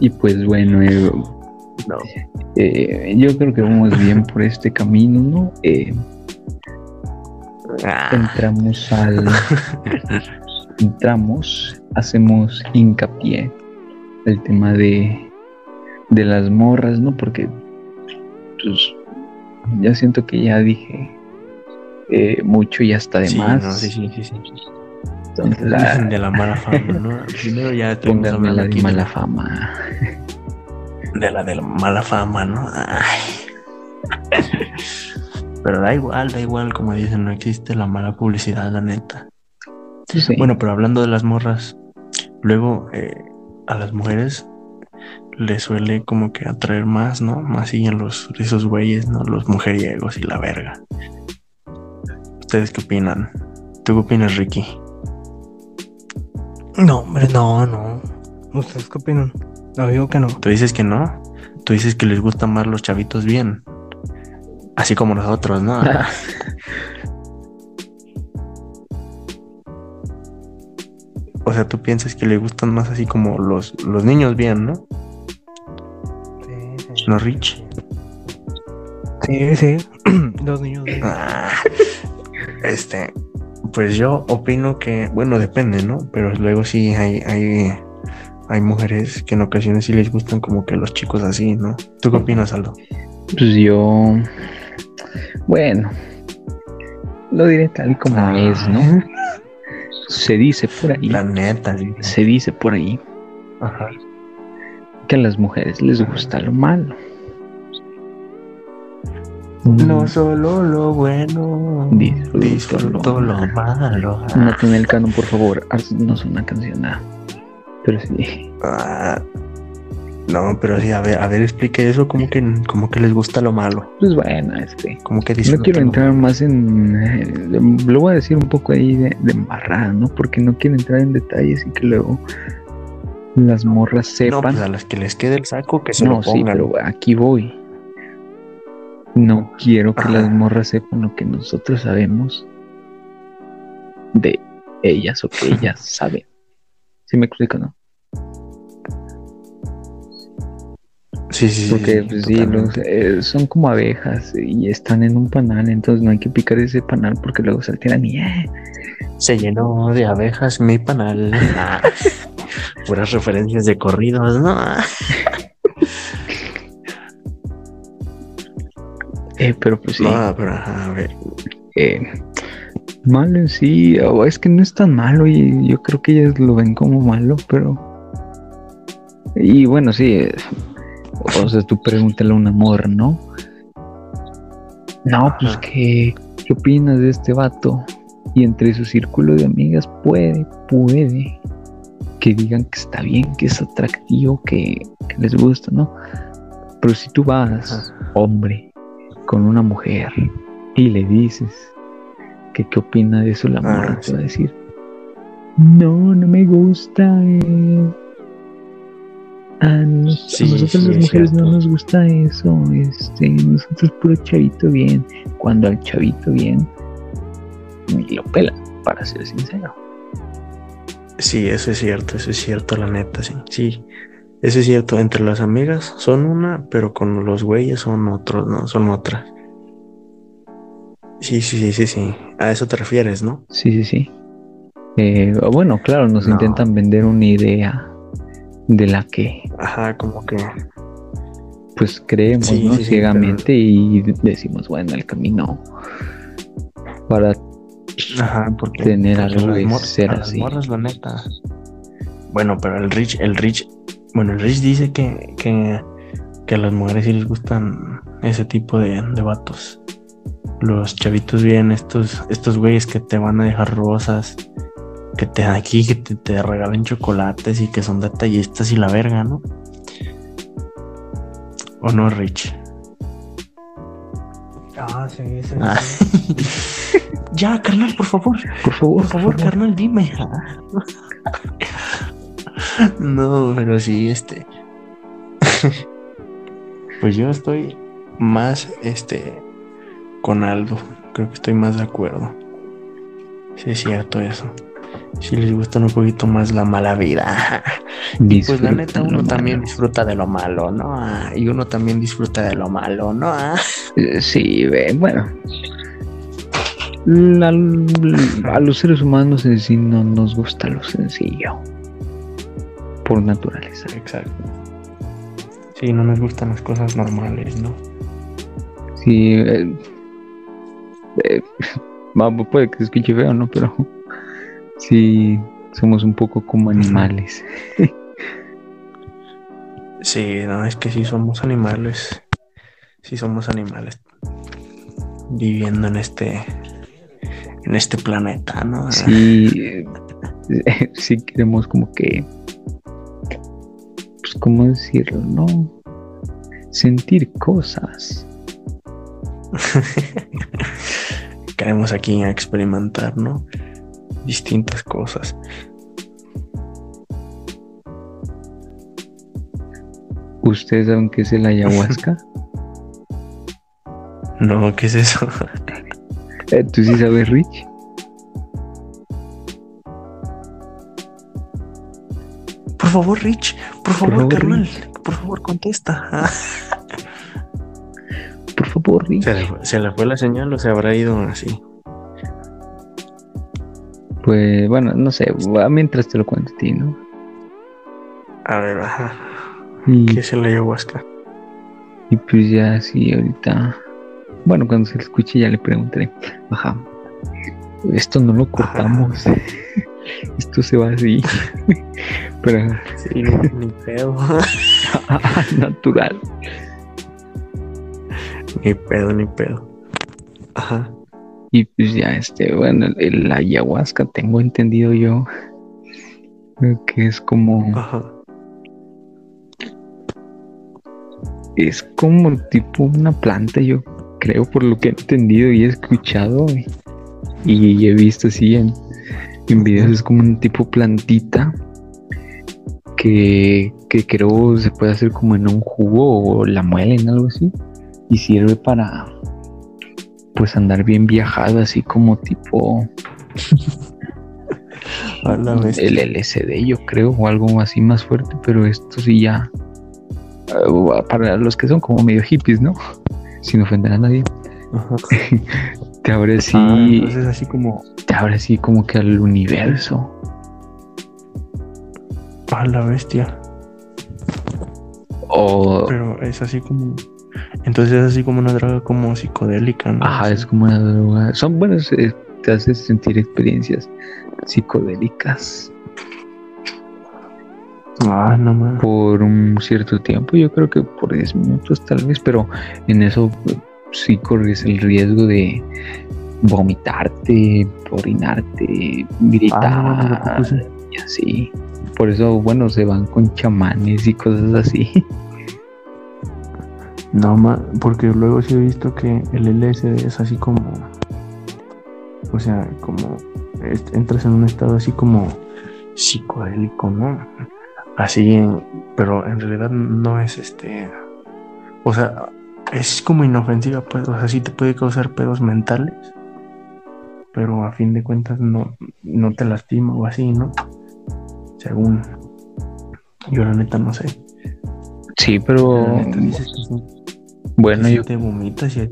Y pues bueno, eh, No. eh, yo creo que vamos bien por este camino, ¿no? Eh, Ah, entramos al. entramos, hacemos hincapié al tema de, de las morras, ¿no? Porque, pues, ya siento que ya dije eh, mucho y hasta de sí, más. no, sí, sí, sí, sí. Entonces, la- de la mala fama, ¿no? Primero ya pónganme hablando la aquí de de mala la, fama. de la de la mala fama, ¿no? Ay. Pero da igual, da igual, como dicen, no existe la mala publicidad, la neta. Sí. Bueno, pero hablando de las morras, luego eh, a las mujeres les suele como que atraer más, ¿no? Más siguen los esos güeyes, ¿no? Los mujeriegos y la verga. ¿Ustedes qué opinan? ¿Tú qué opinas, Ricky? No, hombre, no, no. ¿Ustedes qué opinan? No digo que no. Tú dices que no. Tú dices que les gustan más los chavitos bien. Así como nosotros, ¿no? o sea, tú piensas que les gustan más así como los, los niños bien, ¿no? ¿No, Rich? Sí, sí. Los niños de... Ah, este, pues yo opino que, bueno, depende, ¿no? Pero luego sí hay, hay, hay mujeres que en ocasiones sí les gustan como que los chicos así, ¿no? ¿Tú qué opinas, Aldo? Pues yo. Bueno. Lo diré tal como Ah. es, ¿no? Se dice por ahí. La neta, sí. Se dice por ahí Ajá. que a las mujeres les gusta lo malo. No solo lo bueno, Disfruto disfruto lo lo malo. No el canon, por favor. Haznos una canción. nada. Pero sí. Ah, no, pero sí, a ver, a ver, explique eso, como que, como que les gusta lo malo, Pues bueno, este. como que No quiero entrar más en. eh, lo voy a decir un poco ahí de, de embarrada, ¿no? Porque no quiero entrar en detalles y que luego las morras No, sepan. pues a las que les quede el saco, que se No, lo sí, pongan. pero aquí voy. No quiero que Ajá. las morras sepan lo que nosotros sabemos de ellas o que ellas saben. ¿Sí me explico, no? Sí, sí, sí. Porque sí, pues, sí, los, eh, son como abejas y están en un panal, entonces no hay que picar ese panal porque luego se alteran y ¡eh! Se llenó de abejas mi panal. Ah, puras referencias de corridos, ¿no? Eh, pero pues sí, No, pero ajá, a ver. eh, malo en sí, o es que no es tan malo y yo creo que ellas lo ven como malo, pero... Y bueno, sí, eh, o sea, tú pregúntale a un amor, ¿no? No, pues Ajá. ¿qué, ¿qué opinas de este vato? Y entre su círculo de amigas puede, puede que digan que está bien, que es atractivo, que, que les gusta, ¿no? Pero si tú vas, hombre, con una mujer y le dices que qué opina de eso la Ah, morra, sí. te va a decir, no, no me gusta. eh. A, nos- a nosotros sí, las es mujeres no nos gusta eso, este, nosotros puro chavito bien. Cuando al chavito bien ni lo pelan, para ser sincero. Sí, eso es cierto, eso es cierto, la neta, sí. Sí, eso es cierto. Entre las amigas son una, pero con los güeyes son otros, ¿no? Son otras. Sí, sí, sí, sí, sí. A eso te refieres, ¿no? Sí, sí, sí. Eh, bueno, claro, nos No. intentan vender una idea de la que Ajá, como que. pues creemos, Sí, ¿no? sí, Ciegamente y decimos, bueno, el camino para Ajá, porque. Tener porque algo es ser a las así. morras, la neta. Bueno, pero el Rich, el Rich. Bueno, el Rich dice que, que, que a las mujeres sí les gustan ese tipo de, de vatos. Los chavitos bien, estos, estos güeyes que te van a dejar rosas, que te dan aquí, que te, te regalen chocolates y que son detallistas y la verga, ¿no? ¿O no, Rich? Ah, sí, sí. Ah. sí. ya, carnal, por favor. por favor, Por favor, carnal, dime. no, pero sí, este. pues yo estoy más, este, con Aldo. Creo que estoy más de acuerdo. Sí, es cierto eso. Sí les gusta un poquito más la mala vida. Y pues la neta, uno también malo. disfruta de lo malo, ¿no? Ah, Y uno también disfruta de lo malo, ¿no? Ah. Eh, Sí, ve, bueno. La- a los seres humanos en sí no nos gusta lo sencillo. Por naturaleza. Exacto. Sí, no nos gustan las cosas normales, ¿no? Sí, eh, eh, puede que se escuche feo, ¿no? Pero sí, somos un poco como animales. Sí, no, es que sí somos animales. Sí somos animales. Viviendo en este. En este planeta, ¿no? Sí, sí queremos como que, pues, ¿cómo decirlo? No, sentir cosas. Queremos aquí experimentar, ¿no? Distintas cosas. ¿Ustedes saben qué es el ayahuasca? No, ¿qué es eso? Eh, ¿Tú sí sabes, Rich? Por favor, Rich. Por favor, favor, carnal. Rich. Por favor, contesta. Por favor, Rich. ¿Se le, fue, se le fue la señal o se habrá ido así? Pues bueno, no sé, mientras te lo cuento a ti, ¿no? A ver, ajá. Y, ¿Qué es el ayahuasca? y pues ya sí, ahorita, bueno, cuando se lo escuche ya le preguntaré. Ajá. Esto no lo cortamos. Esto se va así. Pero Sí, ni pedo. natural. ni pedo, ni pedo. Ajá. Y pues ya, este, bueno, el, el ayahuasca, tengo entendido yo que es como, Ajá. es como tipo una planta, yo creo, por lo que he entendido y he escuchado y, y he visto así en, en videos, es como un tipo plantita que, que creo se puede hacer como en un jugo o la muelen, algo así, y sirve para, pues, andar bien viajado, así como tipo A la el LSD, yo creo, o algo así más fuerte, pero esto sí ya. eh, para los que son como medio hippies, ¿no? Sin ofender a nadie, Ajá. te abre así, Ah, entonces así como te abre así como que al universo. a la bestia. O, Pero es así como. Entonces es así como una droga como psicodélica, ¿no? ajá, es como una droga. Son buenas, eh, te hace sentir experiencias psicodélicas Ah, no mames. por un cierto tiempo. Yo creo que por 10 minutos tal vez, pero en eso eh, sí corres el riesgo de vomitarte, orinarte, gritar Ah, no, no, no, no, y así. Por eso, bueno, se van con chamanes y cosas así. No, ma, porque luego sí he visto que el LSD es así como. O sea, como. es- entras en un estado así como psicodélico, ¿no? Así, pero en realidad no es este. O sea, es como inofensiva, pues. O sea, sí te puede causar pedos mentales. Pero a fin de cuentas no, no te lastima o así, ¿no? Según. Yo la neta no sé. Sí, pero La neta dices que sí. Bueno, yo te vomitas y ahí.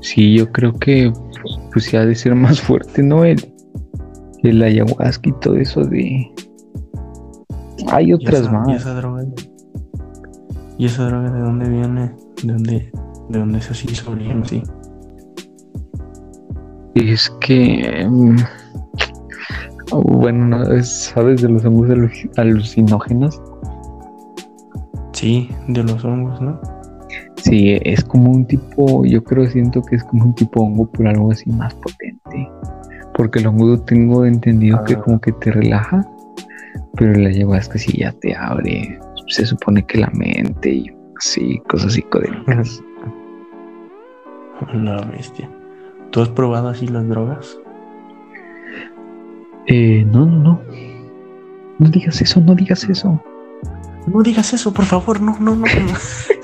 sí, yo creo que pues sí ha de ser más fuerte, ¿no? El, el ayahuasca y todo eso de. Hay ¿Y otras esa, más. ¿Y esa droga? ¿Y esa droga de dónde viene? ¿De dónde, de dónde es así bien sí? Es que. mm, Bueno, no, es- ¿sabes de los hongos alu- alucinógenos? Sí, de los hongos, ¿no? Sí, es como un tipo, yo creo, siento que es como un tipo hongo, pero algo así más potente. Porque el hongo tengo entendido que Ah. como que te relaja, pero la ayahuasca sí ya te abre. Se supone que la mente y así, cosas psicodélicas. La bestia. ¿Tú has probado así las drogas? Eh, no, no, no. No digas eso, no digas eso. No digas eso, por favor, no, no, no.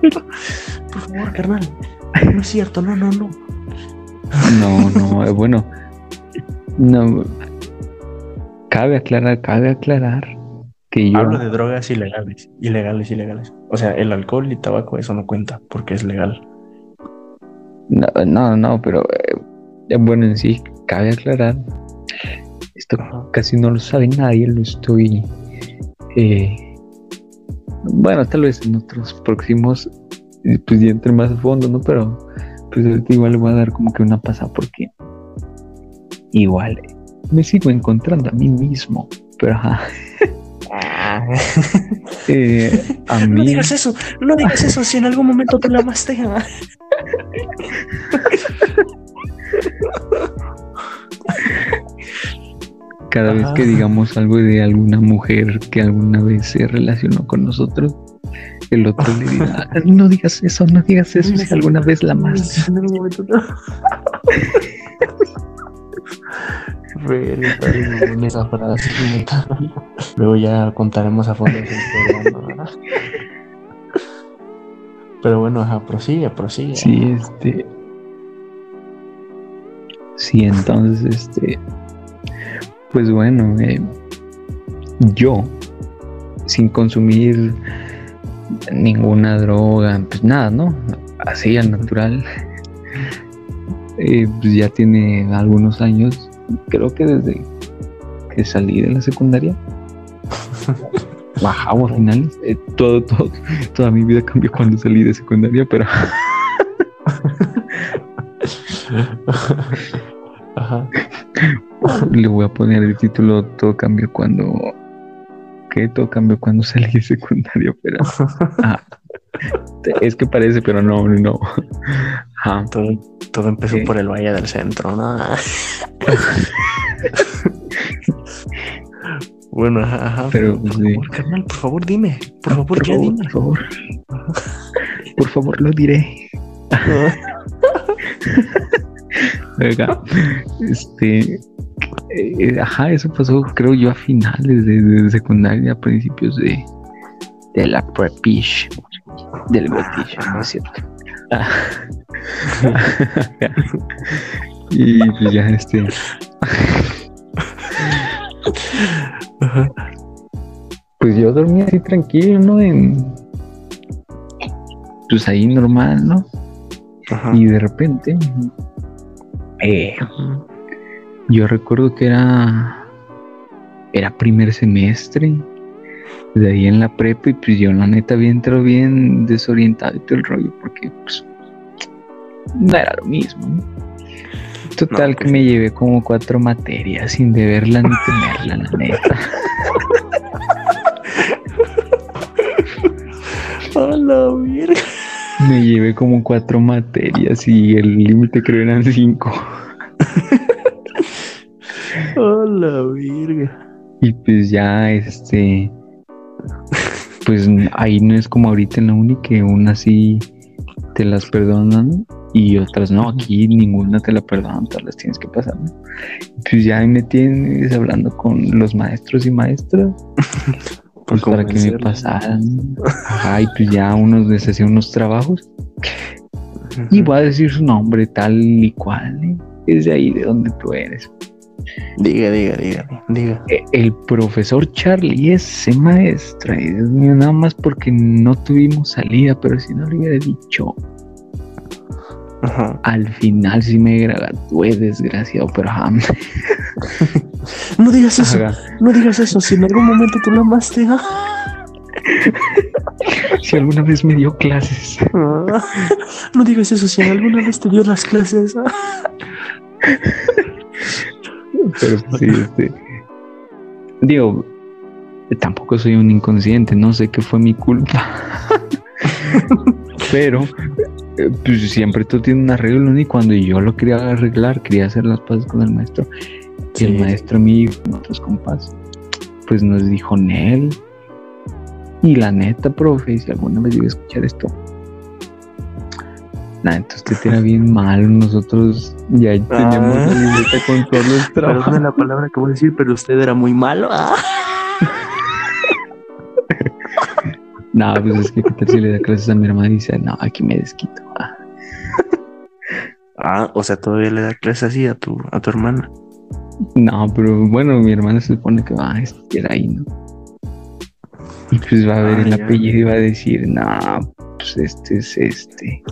por favor, carnal. No es cierto, no, no, no. No, no, eh, bueno. No. cabe aclarar, cabe aclarar que yo. Hablo de drogas ilegales, ilegales, ilegales. O sea, el alcohol y tabaco, eso no cuenta porque es legal. No, no, no, pero eh, bueno, en sí, cabe aclarar. Esto casi no lo sabe nadie, lo estoy. eh, bueno, tal vez en otros próximos, eh, pues ya entre más a fondo, ¿no? Pero pues ahorita igual le voy a dar como que una pasada porque igual me sigo encontrando a mí mismo. Pero ajá, eh, a No mí. digas eso, no digas eso si en algún momento tú la amaste. Ah. Cada vez que digamos algo de alguna mujer que alguna vez se relacionó con nosotros, el otro le dirá, no digas eso, no digas eso, si alguna vez la más. En algún momento no. Esa frase. Luego ya contaremos a fondo ese. Pero bueno, ajá, prosigue, prosigue. Sí, este. Sí, entonces, este. Pues bueno, eh, yo, sin consumir ninguna droga, pues nada, ¿no? Así al natural. eh, pues ya tiene algunos años, creo que desde que salí de la secundaria. Bajaba a finales. eh, todo, todo, toda mi vida cambió cuando salí de secundaria, pero Ajá. Le voy a poner el título Todo cambió cuando. ¿Qué? Todo cambió cuando salí de secundario, pero. ah, es que parece, pero no, no. Todo, todo empezó por el Valle del Centro, ¿no? bueno, ajá, ajá. Pero, por sí. favor, carnal, por favor, dime. Por favor, por ya favor, dime. por favor. Por favor, lo diré. Oiga, este. Eh, ajá, eso pasó, creo yo, a finales de, de secundaria, a principios de, de la prepish, del gotish, ¿no es cierto? Ah. y pues ya, este. Ajá. Pues yo dormía así tranquilo, ¿no? En. Pues ahí normal, ¿no? Ajá. Y de repente. eh, Ajá. Yo recuerdo que era. Era primer semestre. De ahí en la prepa, y pues yo, la neta, bien entró bien desorientado y todo el rollo, porque pues. No era lo mismo, ¿no? Total, No, que pues. me llevé como cuatro materias sin deberla ni tenerla, la neta. A la verga. Me llevé como cuatro materias y el límite creo eran cinco. La verga. Y pues ya, este. Pues ahí no es como ahorita en la uni que unas sí te las perdonan y otras no. Aquí ninguna te la perdonan, todas las tienes que pasar. ¿no? Pues ya ahí me tienes hablando con los maestros y maestras pues, para que me pasaran. Ajá, y pues ya unos les hacía unos trabajos. Y voy a decir su nombre tal y cual. ¿eh? Es de ahí de donde tú eres. Diga, diga, diga, diga. Eh, El profesor Charlie, ese maestro, ay, Dios mío, nada más porque no tuvimos salida, pero si no le hubiera dicho, Ajá. al final sí me gradué, desgraciado, pero ajá, No digas eso, ajá, no digas eso. Si en algún momento tú la amaste, ah. si alguna vez me dio clases, Ah. No digas eso. Si alguna vez te dio las clases, ah. pero sí, este, digo, tampoco soy un inconsciente, no sé qué fue mi culpa, pero eh, pues siempre todo tiene un arreglo, y cuando yo lo quería arreglar, quería hacer las paces con el maestro, Y el maestro amigo con otros compas, pues nos dijo Nel. Y la neta, profe, si alguna vez iba a escuchar esto, neta, usted era bien malo. Nosotros ya teníamos Ah. la libreta con todos los trabajos. Perdone la palabra que voy a decir, pero usted era muy malo. Ah. No, pues es que, ¿qué tal si le da clases a mi hermana y dice, no, aquí me desquito? Ah, Ah, o sea, todavía le da clases así a tu, a tu hermana. No, pero bueno, mi hermana se supone que va a estudiar ahí, ¿no? Y pues va a ver Ah, el ya. apellido y va a decir, no, pues este es este.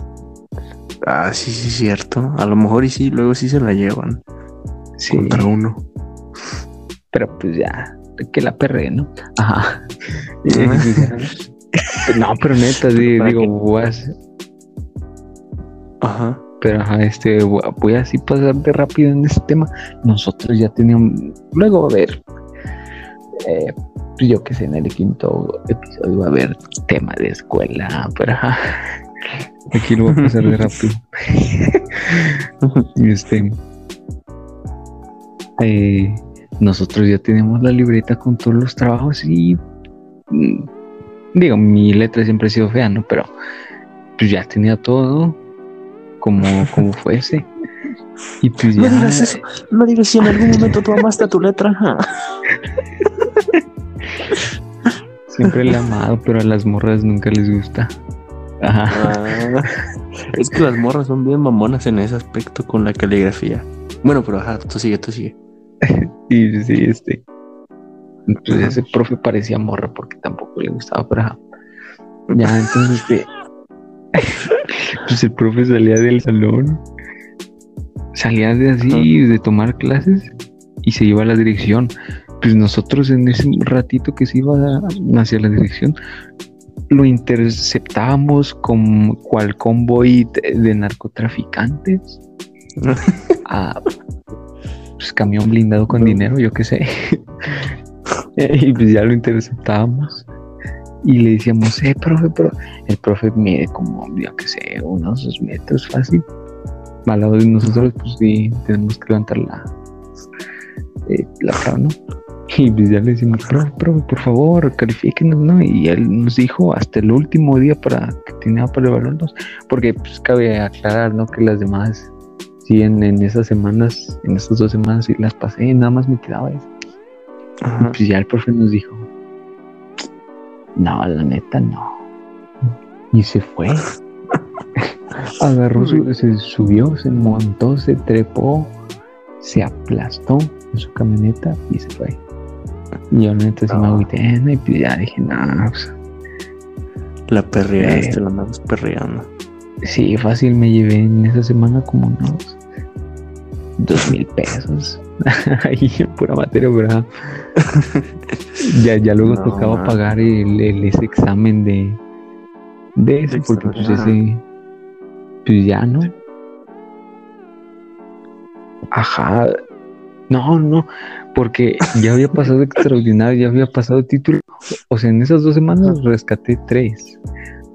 Ah, sí, sí, cierto. A lo mejor y sí, luego sí se la llevan Sí, contra uno. pero pues ya, que la perre, ¿no? Ajá. No, pero neta, ¿Para digo, hacer- Ajá. pero ajá, este, voy así pasar de rápido en este tema. Nosotros ya teníamos, luego a ver, eh, pues yo que sé, en el quinto episodio va a haber tema de escuela, pero ajá, aquí lo voy a pasar de rápido. Y este, eh, nosotros ya tenemos la libreta con todos los trabajos y mm, digo, mi letra siempre ha sido fea, ¿no? Pero pues ya tenía todo como, como fuese. Y pues No ya. digas eso. No digas si en algún momento tú amaste a tu letra. Siempre la he amado, pero a las morras nunca les gusta. Ajá. Ah, es que las morras son bien mamonas en ese aspecto con la caligrafía. Bueno, pero ajá, tú sigue, tú sigue. Y sí, este. Entonces Ajá. ese profe parecía morra porque tampoco le gustaba, pero ajá. Ya, entonces este. Pues el profe salía del salón. Salía de así, de tomar clases y se iba a la dirección. Pues nosotros en ese ratito que se iba hacia la dirección, lo interceptábamos como cual convoy de, de narcotraficantes. a pues, camión blindado con dinero, yo qué sé. y pues ya lo interceptábamos. Y le decíamos, eh, profe, pero el profe mide como, yo qué sé, unos dos metros fácil. Al lado de nosotros, pues sí, tenemos que levantar la, eh, la cara, ¿no? Y pues ya le decimos, profe, profe, por favor, califíquenos, ¿no? Y él nos dijo hasta el último día para que tenía para evaluarnos, porque pues cabe aclarar, ¿no? Que las demás, sí, en, en esas semanas, en esas dos semanas sí las pasé, nada más me quedaba eso. Y pues ya el profe nos dijo, no, la neta no. Y se fue. Agarró, su- se subió, se montó, se trepó, se aplastó en su camioneta y se fue. Yo neta sí me agüité, ¿no? y pues ya dije, no, pues, La perreaste, Eh. la andamos perreando. sí, fácil me llevé en esa semana como unos dos mil pesos. Ahí en pura materia, ¿verdad? ya, ya luego No, tocaba pagar el, el- ese examen de, de eso, porque pues ese, pues ya, ¿no? Ajá. No, no, porque ya había pasado extraordinario, ya había pasado título. O sea, en esas dos semanas rescaté tres.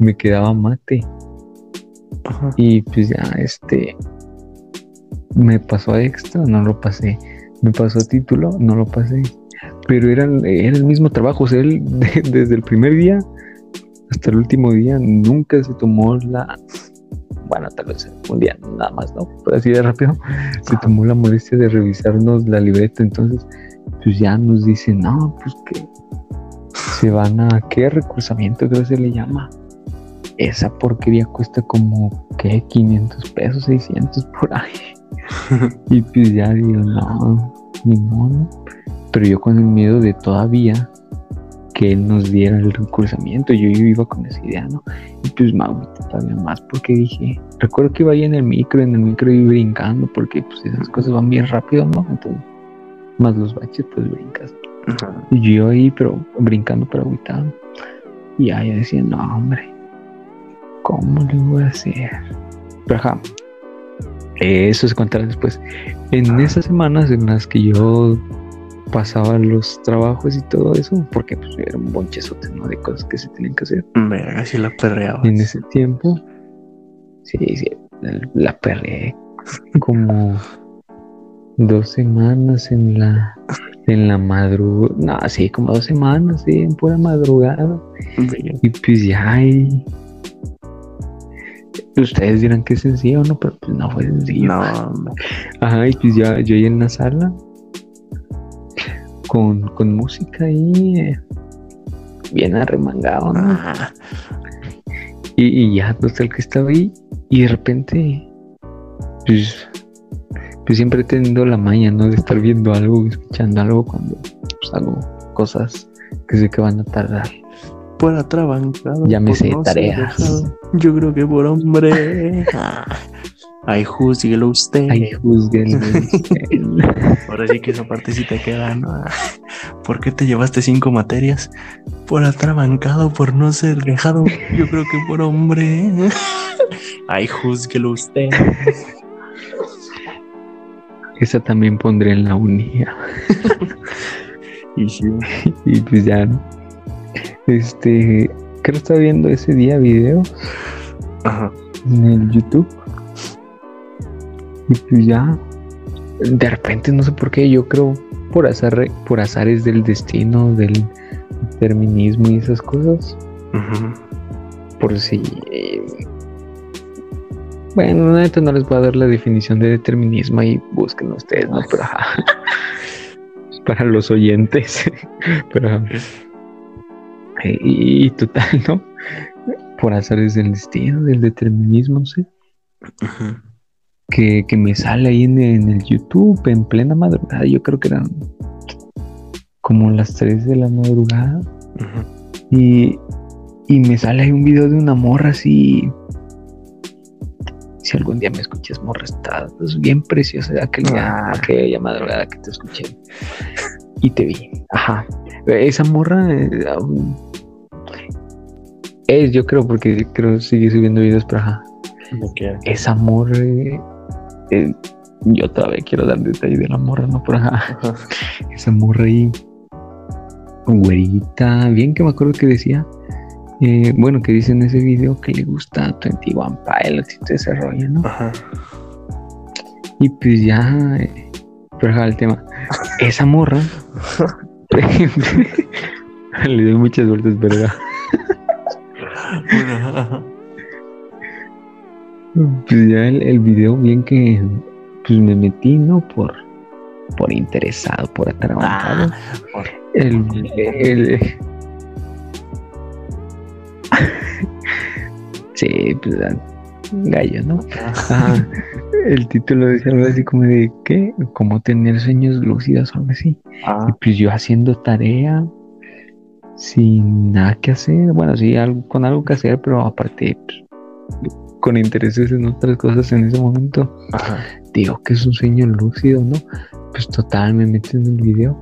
Me quedaba mate. Ajá. Y pues ya, este. Me pasó a extra, no lo pasé. Me pasó a título, no lo pasé. Pero era, era el mismo trabajo. O sea, él de- desde el primer día hasta el último día nunca se tomó la. Bueno, tal vez un día nada más, ¿no? Pero así de rápido se tomó la molestia de revisarnos la libreta. Entonces, pues ya nos dicen, no, pues que se van a. ¿Qué recursamiento creo que se le llama? esa porquería cuesta como que 500 pesos, 600 por ahí. y pues ya digo, no, ni modo. Pero yo con el miedo de todavía que él nos diera el recursamiento, yo, yo iba con esa idea, ¿no? Y pues me todavía más porque dije, recuerdo que iba ahí en el micro, en el micro iba brincando porque pues esas cosas van bien rápido, ¿no? Entonces, más los baches, pues brincas. Ajá. Y yo ahí, pero brincando, pero agüitado. Y ya yo decía, no, hombre, ¿cómo le voy a hacer? Pero ajá, eso se contará después. En esas semanas en las que yo pasaba los trabajos y todo eso, porque pues era un bonchezote, ¿no? De cosas que se tenían que hacer. Verga, si la perreaba. En ese tiempo, sí, sí, la perré como dos semanas en la en la madrugada, no, sí, como dos semanas, sí, en pura madrugada. Verga. Y pues ya hay. Ustedes dirán que es sencillo, ¿no? Pero pues no fue sencillo. No, hombre. Ajá, y pues ya yo ahí en la sala. Con, con música ahí. eh, bien arremangado, ¿no? Ah, Y, y ya, total que estaba ahí. Y de repente. Pues. pues siempre he tenido la maña, ¿no? De estar viendo algo, escuchando algo cuando pues, hago cosas que sé que van a tardar. Por atrabancado. Llámese no tareas. dejado. Yo creo que por hombre. Ay, júzguelo usted. Ay, juzguenme usted. Ahora sí que esa parte sí te queda, ¿no? ¿Por qué te llevaste cinco materias? Por atrabancado, por no ser dejado. Yo creo que por hombre. Ay, júzguelo usted. Esa también pondré en la unidad. Y sí, Y pues ya, ¿no? Este, creo que estaba viendo ese día video ajá. en el YouTube. Y pues ya, de repente, no sé por qué, yo creo por azar, por azares del destino, del determinismo y esas cosas. Por si. eh, bueno, neta no les voy a dar la definición de determinismo y busquen ustedes, ¿no? Pero. Para los oyentes. Pero. Y, y total, ¿no? Por azares del destino, del determinismo, no sé. Que, que me sale ahí en, en el YouTube en plena madrugada. Yo creo que eran como las 3 de la madrugada. Y, y me sale ahí un video de una morra así. Si algún día me escuchas, morra, estás bien preciosa aquel día, Ah. aquella madrugada que te escuché. Y te vi. Ajá. Esa morra eh, es, yo creo, porque creo que sigue subiendo videos, pero ajá esa morra. Eh, yo todavía quiero dar detalle de la morra, ¿no? Ajá, Ajá. esa morra ahí, güerita, bien que me acuerdo que decía, eh, bueno, que dice en ese video que le gusta 21 Pilots y todo ese rollo, ¿no? Ajá. Y pues ya, eh, pero ajá, el tema, esa morra, le doy muchas vueltas, ¿verdad? Bueno, ajá. Pues ya el, el video, bien que pues me metí, ¿no? Por, por interesado, por atrabantado. Ah, por- el, el- sí, pues ah, gallo, ¿no? El título decía algo así como de ¿qué? Como tener sueños lúcidos o algo así. Y Ah, pues yo haciendo tarea sin nada que hacer, bueno, sí, algo, con algo que hacer, pero aparte pues, con intereses en otras cosas en ese momento. ajá. Digo que es un sueño lúcido, ¿no? Pues total, me metí en el video.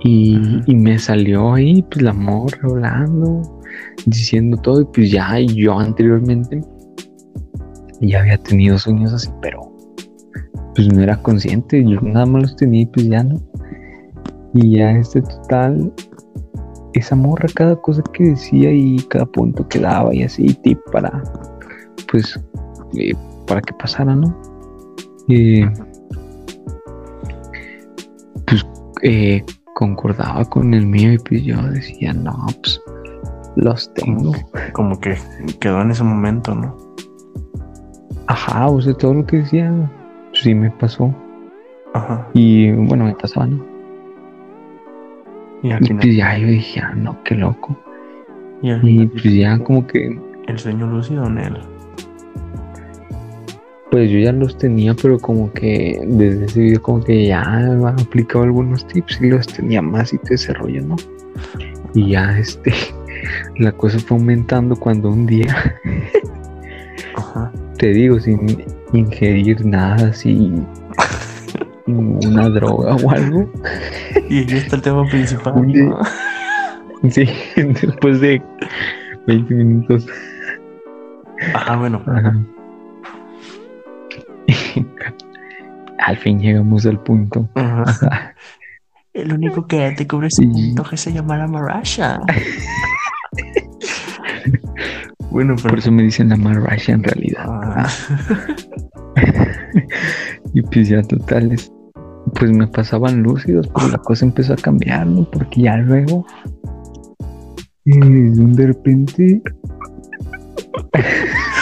Y, y me salió ahí, pues la morra hablando, diciendo todo. Y pues ya yo anteriormente ya había tenido sueños así, pero pues no era consciente. Yo nada más los tenía y pues ya no. Y ya este total, esa morra, cada cosa que decía y cada punto que daba y así, tip para, pues, eh, para que pasara, ¿no? Eh, pues eh, concordaba con el mío y pues yo decía, no, pues los tengo. Como que quedó en ese momento, ¿no? Ajá, o sea, todo lo que decía, sí me pasó. Ajá. Y bueno, me pasaba, ¿no? Y Y pues ya yo dije, ah, no, qué loco. Y Y pues ya como que, el sueño lúcido en él. Pues yo ya los tenía, pero como que desde ese video como que ya aplicaba algunos tips y los tenía más y todo ese rollo, ¿no? Y ya este, la cosa fue aumentando cuando un día Ajá. te digo, sin ingerir nada, sin ninguna droga o algo. Y ahí está el tema principal. Sí, después de 20 minutos. Ajá, bueno. Ajá. Al fin llegamos al punto. Ajá. El único que te cubre ese Sí. punto que se llama la Marasha. bueno, pero. Por eso me dicen la Marrasha en realidad. Ah, Y pues ya totales. Pues me pasaban lúcidos, pero la cosa empezó a cambiar, ¿no? Porque ya luego. eh, de repente.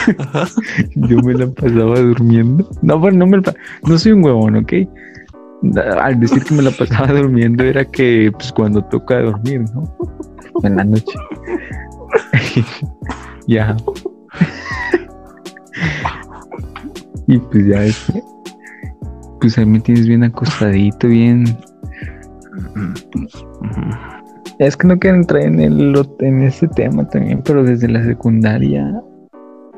Yo me la pasaba durmiendo. No, bueno, no me la No soy un huevón, ¿ok? Al decir que me la pasaba durmiendo era que, pues, cuando toca dormir, ¿no? En la noche. ya. y pues ya este. pues ahí me tienes bien acostadito, bien. Es que no quiero entrar en, el, en ese tema también, pero desde la secundaria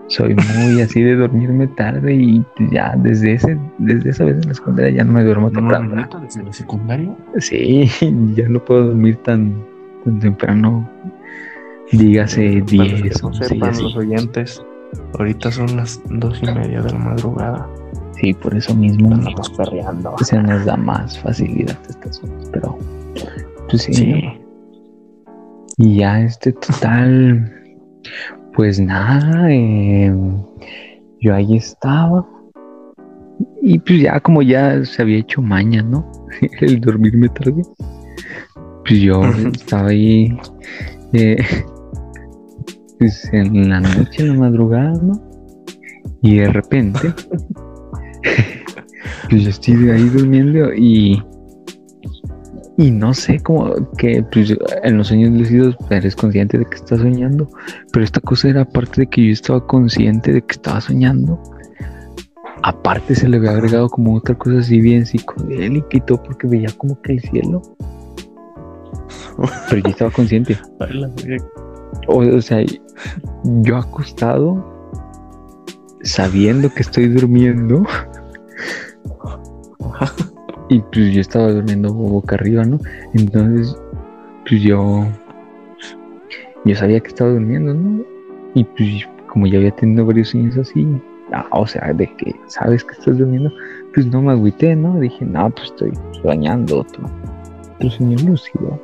soy muy así de dormirme tarde y ya desde ese desde esa vez en la secundaria ya no me duermo temprano. ¿No, desde la secundaria? Sí, ya no puedo dormir tan, tan temprano. Dígase Para los que 10, no 11 y sepan así. los oyentes, ahorita son las dos y media de la madrugada. Sí, por eso mismo Andamos perreando. se nos da más facilidad estas cosas, pero pues sí. Sí. Y ya este total, pues nada, eh, yo ahí estaba. Y pues ya como ya se había hecho maña, ¿no? El dormirme tarde. Pues yo estaba ahí eh, pues en la noche, en la madrugada, ¿no? Y de repente, pues yo estoy ahí durmiendo y y no sé cómo que pues, en los sueños lúcidos eres consciente de que estás soñando, pero esta cosa era aparte de que yo estaba consciente de que estaba soñando. Aparte se le había agregado como otra cosa así bien psicodélica y todo porque veía como que el cielo. Pero yo estaba consciente. O, o sea, yo acostado, sabiendo que estoy durmiendo, y pues yo estaba durmiendo boca arriba, ¿no? Entonces, pues yo, yo sabía que estaba durmiendo, ¿no? Y pues como ya había tenido varios sueños así, ah, o sea, de que sabes que estás durmiendo, pues no me agüité, ¿no? Dije, no, pues estoy soñando otro, otro sueño lúcido.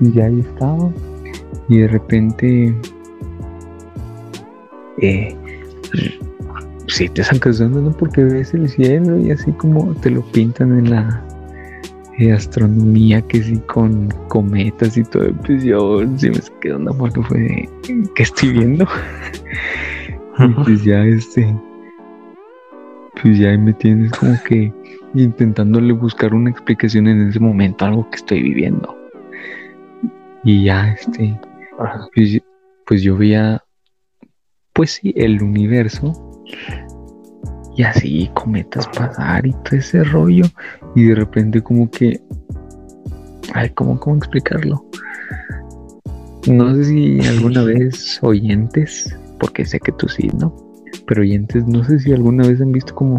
Y ya ahí estaba. Y de repente. Eh, sí, te sacas de onda, ¿no? Porque ves el cielo y así como te lo pintan en la eh, astronomía, que sí, con cometas y todo. Pues yo sí me saqué de onda porque fue de, ¿qué estoy viendo? y pues ya este. Pues ya ahí me tienes como que intentándole buscar una explicación en ese momento, algo que estoy viviendo. Y ya, este, pues, pues yo veía, pues sí, el universo y así cometas pasar y todo ese rollo. Y de repente como que, ay, ¿cómo, cómo explicarlo? No sé si alguna vez oyentes, porque sé que tú sí, ¿no? Pero oyentes, no sé si alguna vez han visto como,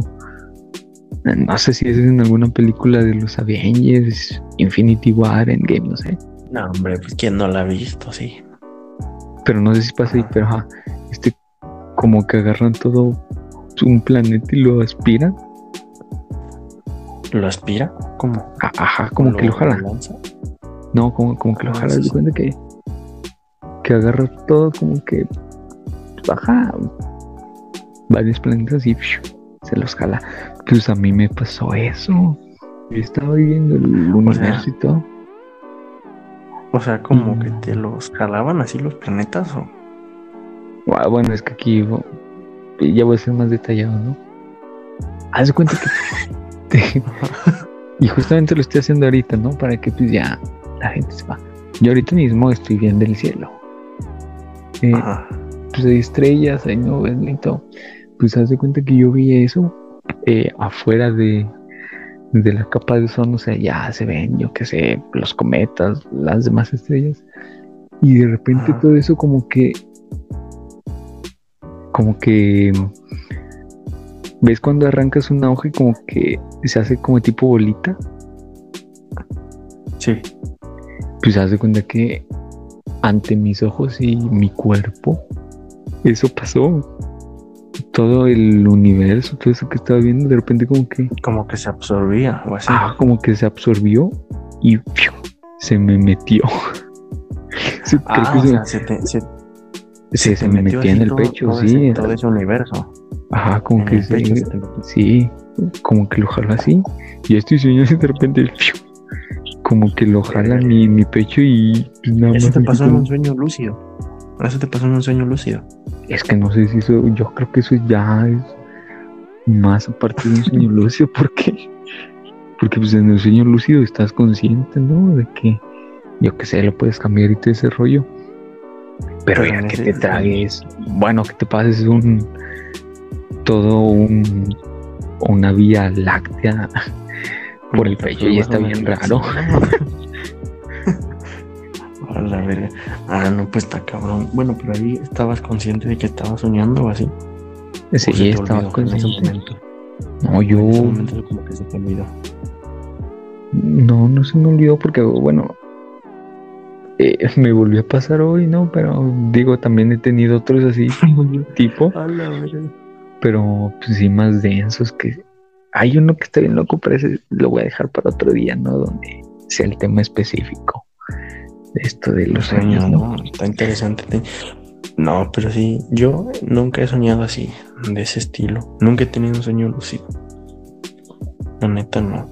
no sé si es en alguna película de los Avengers, Infinity War, Endgame, no sé. No, hombre, pues quién no la ha visto, sí. pero no sé si pasa ahí, pero ajá, este como que agarran todo un planeta y lo aspiran, ¿Lo aspira? ¿Cómo? a- ajá, como que lo lanza? no, como, como que lo Ah, jalan, sí, cuenta que, que agarra todo como que baja varios planetas y ¡fiu! se los jala. Pues a mí me pasó eso. Yo estaba viviendo el universo y todo. O sea, como Mm. que te los jalaban así los planetas o. Ah, Bueno, es que aquí ya voy a ser más detallado, ¿no? Haz de cuenta que. y justamente lo estoy haciendo ahorita, ¿no? Para que pues ya la gente sepa. Yo ahorita mismo estoy viendo el cielo. Eh, pues hay estrellas, hay nubes y todo. Pues haz de cuenta que yo vi eso eh, afuera de, de la capa de ozono, o sea, ya se ven, yo qué sé, los cometas, las demás estrellas. Y de repente Ajá. todo eso como que, como que, ¿ves cuando arrancas una hoja y como que se hace como tipo bolita? Sí. Pues haz de cuenta que ante mis ojos y mi cuerpo, eso pasó. Todo el universo, todo eso que estaba viendo, de repente como que, Como que se absorbía o así. ah, como que se absorbió y se me metió. Creo Ah, o se, sea, se te, se, se- se me metió así en el todo- pecho, todo sí. ese- todo ese universo. Ajá, como En que el se, pecho se te metió. sí, como que lo jala así. Y estoy soñando de repente, como que lo jala mi, mi pecho y pues, nada Eso más te pasó en un sueño lúcido. Eso te pasó en un sueño lúcido. Es que no sé si eso, yo creo que eso ya es más aparte de un sueño lúcido, porque porque pues en el sueño lúcido estás consciente, ¿no? De que, yo qué sé, lo puedes cambiar y todo ese rollo. Pero Pero ya que te tragues, bueno, que te pases un todo un una vía láctea por el pecho y está bien raro. A la verga. Ah, no, pues está cabrón. Bueno, pero ahí estabas consciente de que estabas soñando o así. ¿O Sí, te estaba olvidó en ese consciente. momento? No, yo En ese momento como que se te olvidó. no, no se me olvidó porque, bueno, eh, me volvió a pasar hoy, ¿no? Pero digo, también he tenido otros así, tipo, pero pues sí más densos que... Hay uno que está bien loco, pero ese lo voy a dejar para otro día, ¿no? Donde sea el tema específico esto de los sueños, ¿no? no, está interesante. Te- No, pero sí, yo nunca he soñado así, de ese estilo. Nunca he tenido un sueño lúcido. La neta, no.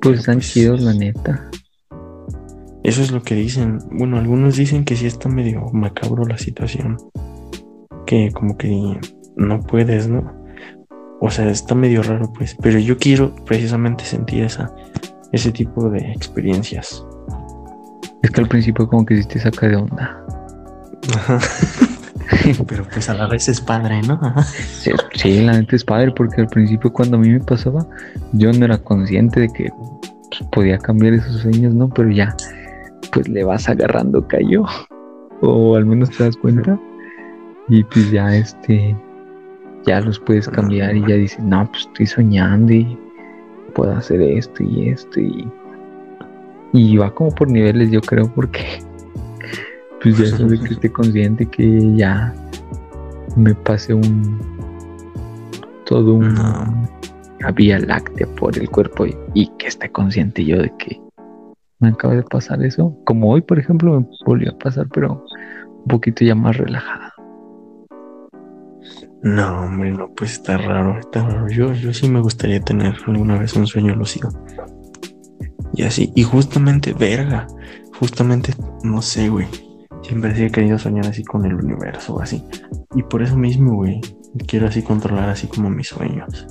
Pues están Pues- chidos, la neta. Eso es lo que dicen. Bueno, algunos dicen que sí está medio macabro la situación. Que como que no puedes, ¿no? O sea, está medio raro, pues. Pero yo quiero precisamente sentir esa, ese tipo de experiencias. Es que al principio como que sí te saca de onda. Ajá. Pero pues a la vez es padre, ¿no? Sí, sí, la neta es padre porque al principio cuando a mí me pasaba, yo no era consciente de que pues, podía cambiar esos sueños, ¿no? Pero ya, pues le vas agarrando callo. O al menos te das cuenta. Y pues ya este, ya los puedes cambiar y ya dices, no, pues estoy soñando y puedo hacer esto y esto y... Y va como por niveles, yo creo, porque pues ya de que esté consciente que ya me pase un todo un No. vía láctea por el cuerpo y, y que esté consciente yo de que me acaba de pasar eso. Como hoy, por ejemplo, me volvió a pasar, pero un poquito ya más relajado. No, hombre, no, pues está raro, está raro. Yo, yo sí me gustaría tener alguna vez un sueño lúcido. Y así, y justamente, verga, justamente, no sé, güey. Siempre sí he querido soñar así con el universo o así. Y por eso mismo, güey, quiero así controlar así como mis sueños.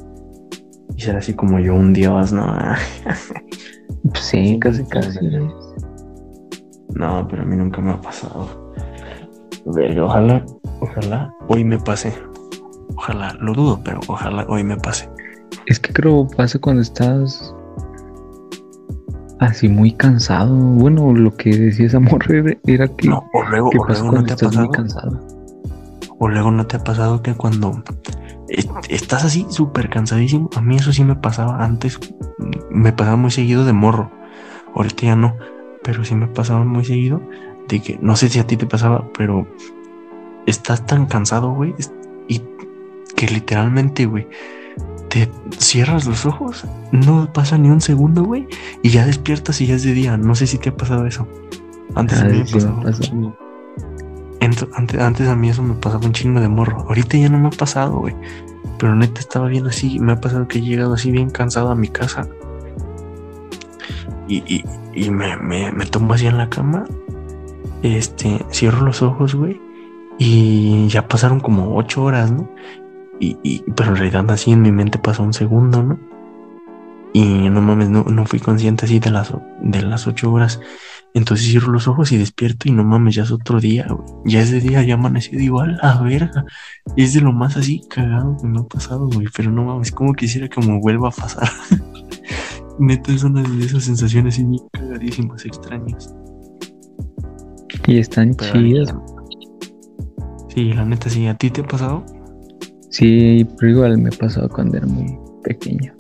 Y ser así como yo un dios, ¿no? Sí, casi casi. No, pero a mí nunca me ha pasado. Verga, ojalá, ojalá hoy me pase. Ojalá, lo dudo, pero ojalá hoy me pase. Es que creo pasa cuando estás así muy cansado. Bueno, lo que decía esa morra era- que, No, o luego, que o pasa luego no cuando te ha estás muy pasado. cansado. O luego no te ha pasado que cuando estás así súper cansadísimo. A mí eso sí me pasaba antes. Me pasaba muy seguido de morro. Ahorita ya no. Pero sí me pasaba muy seguido de que no sé si a ti te pasaba, pero estás tan cansado, güey. Y que literalmente, güey, te cierras los ojos. No pasa ni un segundo, güey. Y ya despiertas y ya es de día. No sé si te ha pasado eso. Antes a mí me sí me antes, a mí eso me pasaba un chingo de morro. Ahorita ya no me ha pasado, güey. Pero neta estaba bien así. Me ha pasado que he llegado así bien cansado a mi casa. Y, me, me, tomo así en la cama. Este, cierro los ojos, güey. Y ya pasaron como ocho horas, ¿no? Y, pero en realidad así en mi mente pasó un segundo, ¿no? Y no mames, no, no fui consciente así de las, de las ocho horas. Entonces cierro los ojos y despierto y no mames, ya es otro día, güey. Ya es de día, ya amanecido igual, a verga. Es de lo más así cagado que me ha pasado, güey. Pero no mames, como quisiera que me vuelva a pasar. Neta, es una de esas sensaciones así cagadísimas, extrañas. Y están Pero chidas. Sí, la neta, sí. ¿A ti te ha pasado? Sí, pero igual me pasó cuando era muy pequeño.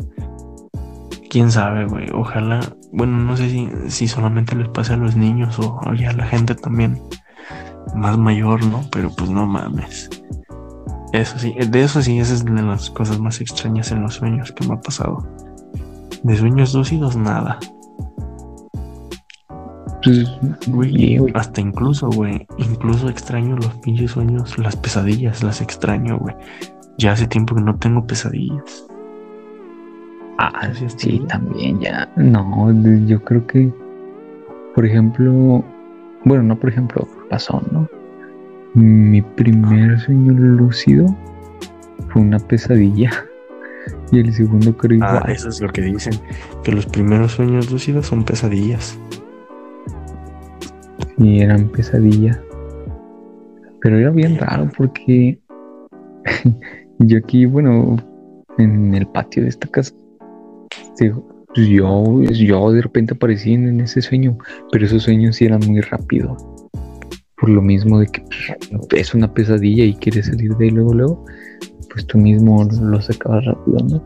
Quién sabe, güey. Ojalá. Bueno, no sé si, si solamente les pasa a los niños o o ya a la gente también más mayor, ¿no? Pero pues no mames. Eso sí, de eso sí, esa es de las cosas más extrañas en los sueños que me ha pasado. De sueños lúcidos, nada. Pues, Güey, y, güey, hasta incluso, güey, incluso extraño los pinches sueños, las pesadillas, las extraño, güey. Ya hace tiempo que no tengo pesadillas. Ah, ¿Sí has sí, también ya. No, yo creo que, por ejemplo, bueno, no por ejemplo, pasó, ¿no? Mi primer sueño lúcido fue una pesadilla. Y el segundo creo Ah, igual. eso es lo que dicen, que los primeros sueños lúcidos son pesadillas. Y eran pesadillas. Pero era bien raro porque yo aquí, bueno, en el patio de esta casa. Digo, pues yo, yo de repente aparecí en ese sueño, pero esos sueños sí eran muy rápidos. Por lo mismo de que pues, es una pesadilla y quieres salir de ahí luego, luego, pues tú mismo lo sacabas rápido, ¿no?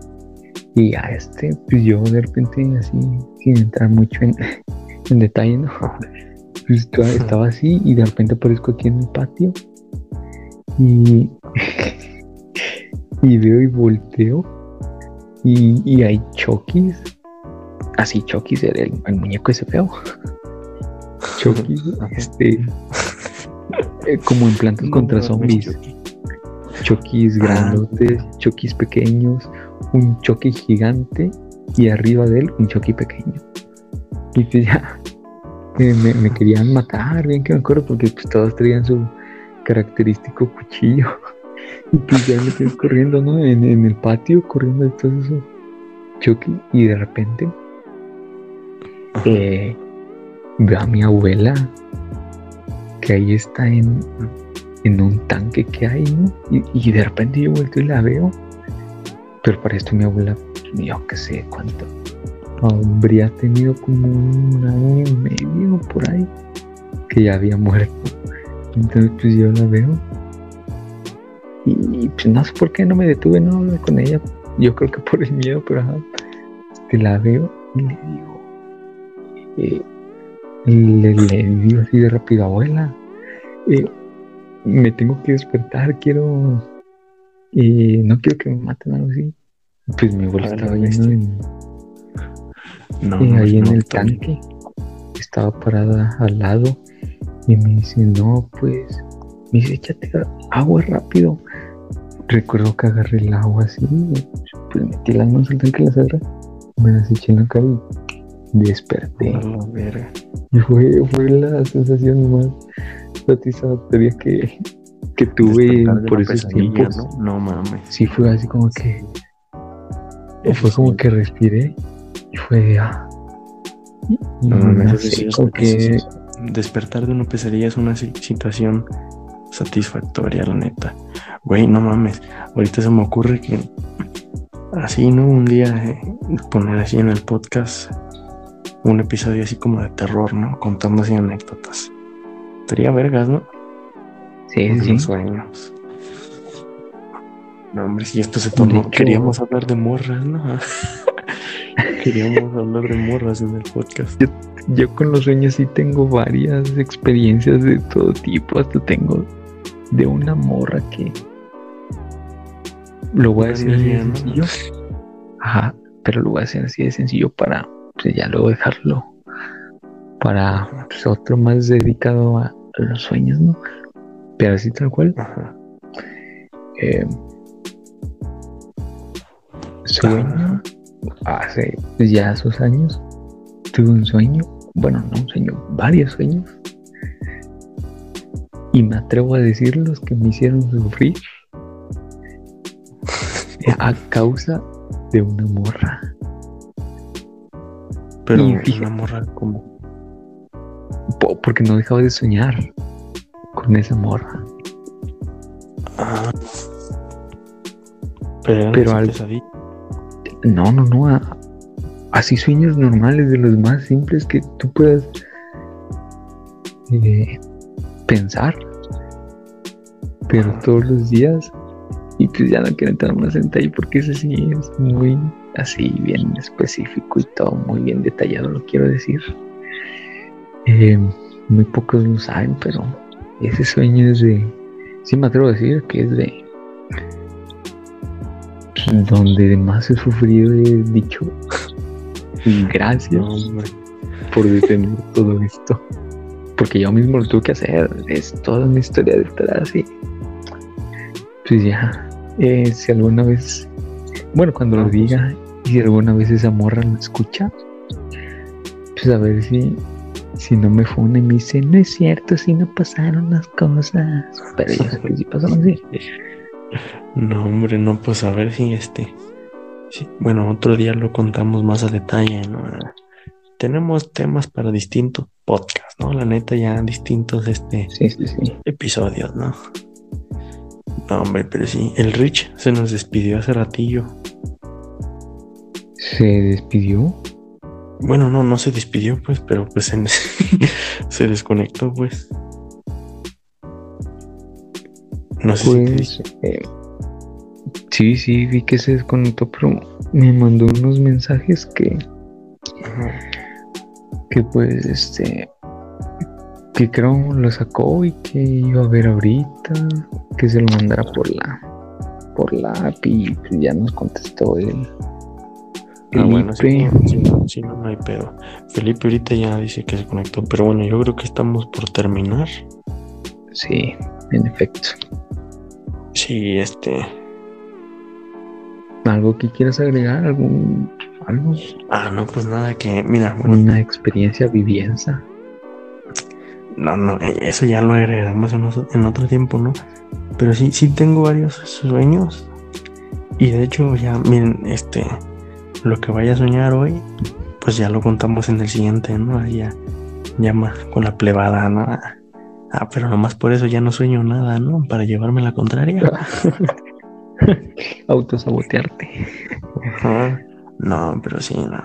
Y a este, pues yo de repente así, sin entrar mucho en, en detalle, ¿no? Pues estaba así y de repente aparezco aquí en el patio y, y veo y volteo y, y hay Chokis. Así Chokis era el, el muñeco ese feo. Chokis, este, eh, como en plantas contra zombies. Chokis grandotes, Chokis pequeños, un Chucky gigante y arriba de él un Chucky pequeño. Y pues ya me, me, querían matar, bien que me acuerdo, porque pues todos traían su característico cuchillo. Y pues ya me estoy corriendo, ¿no? En, en, el patio, corriendo de todo eso. Chucky, y de repente eh, veo a mi abuela que ahí está en, en un tanque que hay, ¿no? Y, y, de repente yo vuelto y la veo. Pero para esto mi abuela, yo qué sé cuánto, habría tenido como un año y medio por ahí que ya había muerto. Entonces pues yo la veo y, pues no sé por qué no me detuve no hablar con ella. Yo creo que por el miedo, pero ajá, este, la veo y le digo, eh, le, le, digo así de rápido, abuela, eh, me tengo que despertar, quiero, eh, no quiero que me maten algo así. Pues mi abuela estaba yendo en, no, ahí en el tanque. Estaba parada al lado y me dice, no, pues, me dice, échate agua rápido. Recuerdo que agarré el agua así, pues metí las manos al tanque de la cerra, me las eché en la cara y desperté. y fue, fue la sensación más satisfactoria que, que tuve por esos tiempos. ¿no? no mames. Sí, fue así como que. Fue como que respiré y fue ah, no, no, sé, que... despertar de una pesadilla es una situación satisfactoria, la neta. Güey, no mames. Ahorita se me ocurre que así, ¿no? Un día eh, poner así en el podcast un episodio así como de terror, ¿no? Contando así anécdotas. Sería vergas, ¿no? Sí, sí. sueños. No, hombre, si esto se tomó, queríamos hablar de morras, ¿no? Queríamos hablar de morras en el podcast. Yo, con los sueños sí tengo varias experiencias de todo tipo. Hasta tengo de una morra que lo voy a decir así de sencillo. Ajá, pero lo voy a hacer así de sencillo para pues, ya luego dejarlo para pues, otro más dedicado a, los sueños, ¿no? Pero así tal cual. Ajá. Eh, sueño hace ya esos años tuve un sueño, bueno, no un sueño, varios sueños. Y me atrevo a decir los que me hicieron sufrir a causa de una morra. Pero una morra como porque no dejaba de soñar con esa morra. Ah. Pero, pero al, no, no, no. así sueños normales de los más simples que tú puedas eh, pensar. Pero todos los días. Y pues ya no quiero entrar más en detalle porque ese sí es muy así, bien específico y todo muy bien detallado, lo quiero decir. Eh, muy pocos lo saben, pero ese sueño es de. Sí me atrevo a decir que es de donde más he sufrido he dicho gracias por detener todo esto. Porque yo mismo lo tuve que hacer. Es toda una historia detrás y pues ya, eh, si alguna vez, bueno, cuando lo diga, y si alguna vez esa morra lo escucha, pues a ver si, si no me fune y me dice, no es cierto, si no pasaron las cosas. Pero yo sé que sí pasaron así. No, hombre, no, pues a ver si este. bueno, otro día lo contamos más a detalle, ¿no? Tenemos temas para distintos podcasts, ¿no? La neta, ya distintos este episodios, ¿no? No, hombre, pero sí, el Rich se nos despidió hace ratillo. ¿Se despidió? Bueno, no, no se despidió, pues, pero pues en- se desconectó, pues. No sé si te Pues, eh, sí, sí, vi que se desconectó, pero me mandó unos mensajes que, Ajá. que pues, este, que creo lo sacó y que iba a ver ahorita, que se lo mandara por la, por la API, y pues ya nos contestó él. Ah, bueno, sí, no, no, no hay pedo. Felipe ahorita ya dice que se conectó, pero bueno, yo creo que estamos por terminar. Sí, en efecto. Sí, este. ¿Algo que quieras agregar? ¿Algún, algo? Ah, no, pues nada, que. Mira, bueno, ¿Una experiencia vivienza? No, no, eso ya lo agregamos en otro, en otro tiempo, ¿no? Pero sí, sí tengo varios sueños. Y de hecho, ya, miren, este. Lo que vaya a soñar hoy, pues ya lo contamos en el siguiente, ¿no? Ahí Ya, ya más con la plebada, ¿no? Ah, pero nomás por eso ya no sueño nada, ¿no? Para llevarme la contraria. Autosabotearte. Ajá. No, pero sí, no.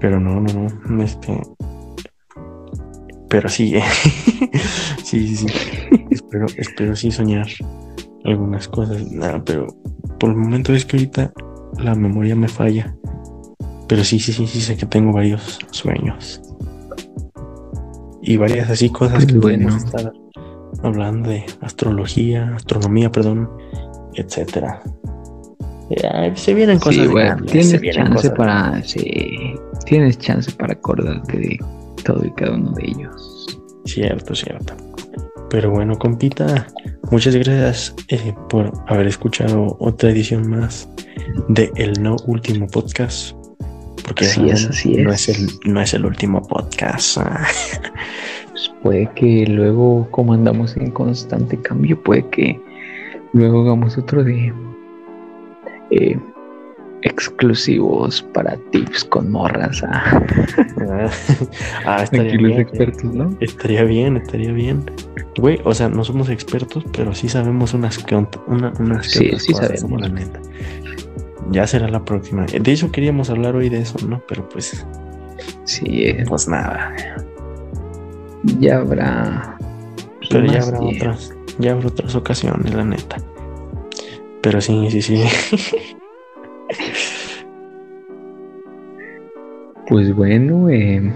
Pero no, no, no. Este. Pero sí, sí, sí, sí. espero, espero sí soñar algunas cosas. Nada, pero por el momento es que ahorita la memoria me falla. Pero sí, sí, sí, sí, sé que tengo varios sueños. Y varias así cosas que bueno. podemos estar hablando de astrología, astronomía, perdón, etcétera. Ya, se vienen cosas. Sí, bueno, tienes chance cosas para. Sí, tienes chance para acordarte de todo y cada uno de ellos. Cierto, cierto. Pero bueno, compita, muchas gracias eh, por haber escuchado otra edición más de El No Último Podcast. Porque Así es, así no es. es el, no es el último podcast. Pues puede que luego, como andamos en constante cambio, puede que luego hagamos otro de eh, exclusivos para tips con morras. ah. ah, estaría Aquí los bien. expertos, ¿no? Estaría bien, estaría bien. Güey, o sea, no somos expertos, pero sí sabemos unas que, una- unas que Sí, otras sí cosas, sabemos. la neta. Ya será la próxima. De hecho, queríamos hablar hoy de eso, ¿no? Pero pues, Sí, eh, pues nada. ya habrá. pues, Pero ya habrá otras, ya habrá otras ocasiones, la neta. Pero sí, sí, sí. Pues bueno, eh,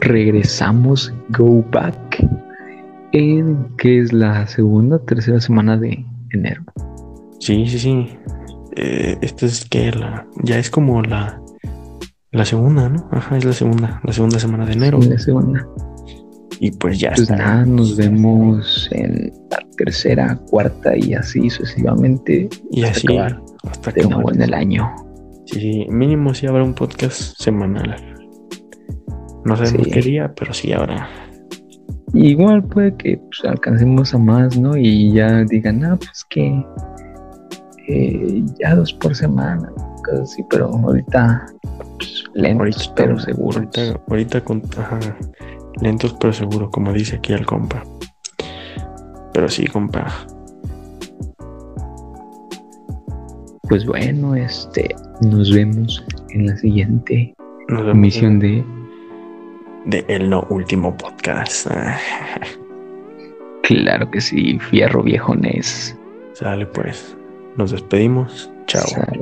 regresamos, go back, en que es la segunda, tercera semana de enero. Sí, sí, sí. Eh, esta es que la, ya es como la, la segunda, ¿no? Ajá, es la segunda, la segunda semana de enero. Sí, la segunda. Y pues ya Pues está. nada, nos vemos en la tercera, cuarta y así sucesivamente Y así acabar hasta que en el año. Sí, mínimo sí habrá un podcast semanal. No sabemos Sí. qué día, pero sí habrá. Igual puede que pues, alcancemos a más, ¿no? Y ya digan, ah, pues que eh, ya dos por semana, cosas así, pero ahorita pues, lentos, pero seguros. Ahorita, ahorita con, ajá, lentos pero seguros, como dice aquí el compa. Pero sí, compa. Pues bueno, este, nos vemos en la siguiente emisión de de El No Último Podcast. Claro que sí, Fierro Viejones. Sale pues. Nos despedimos. Chao. Sale.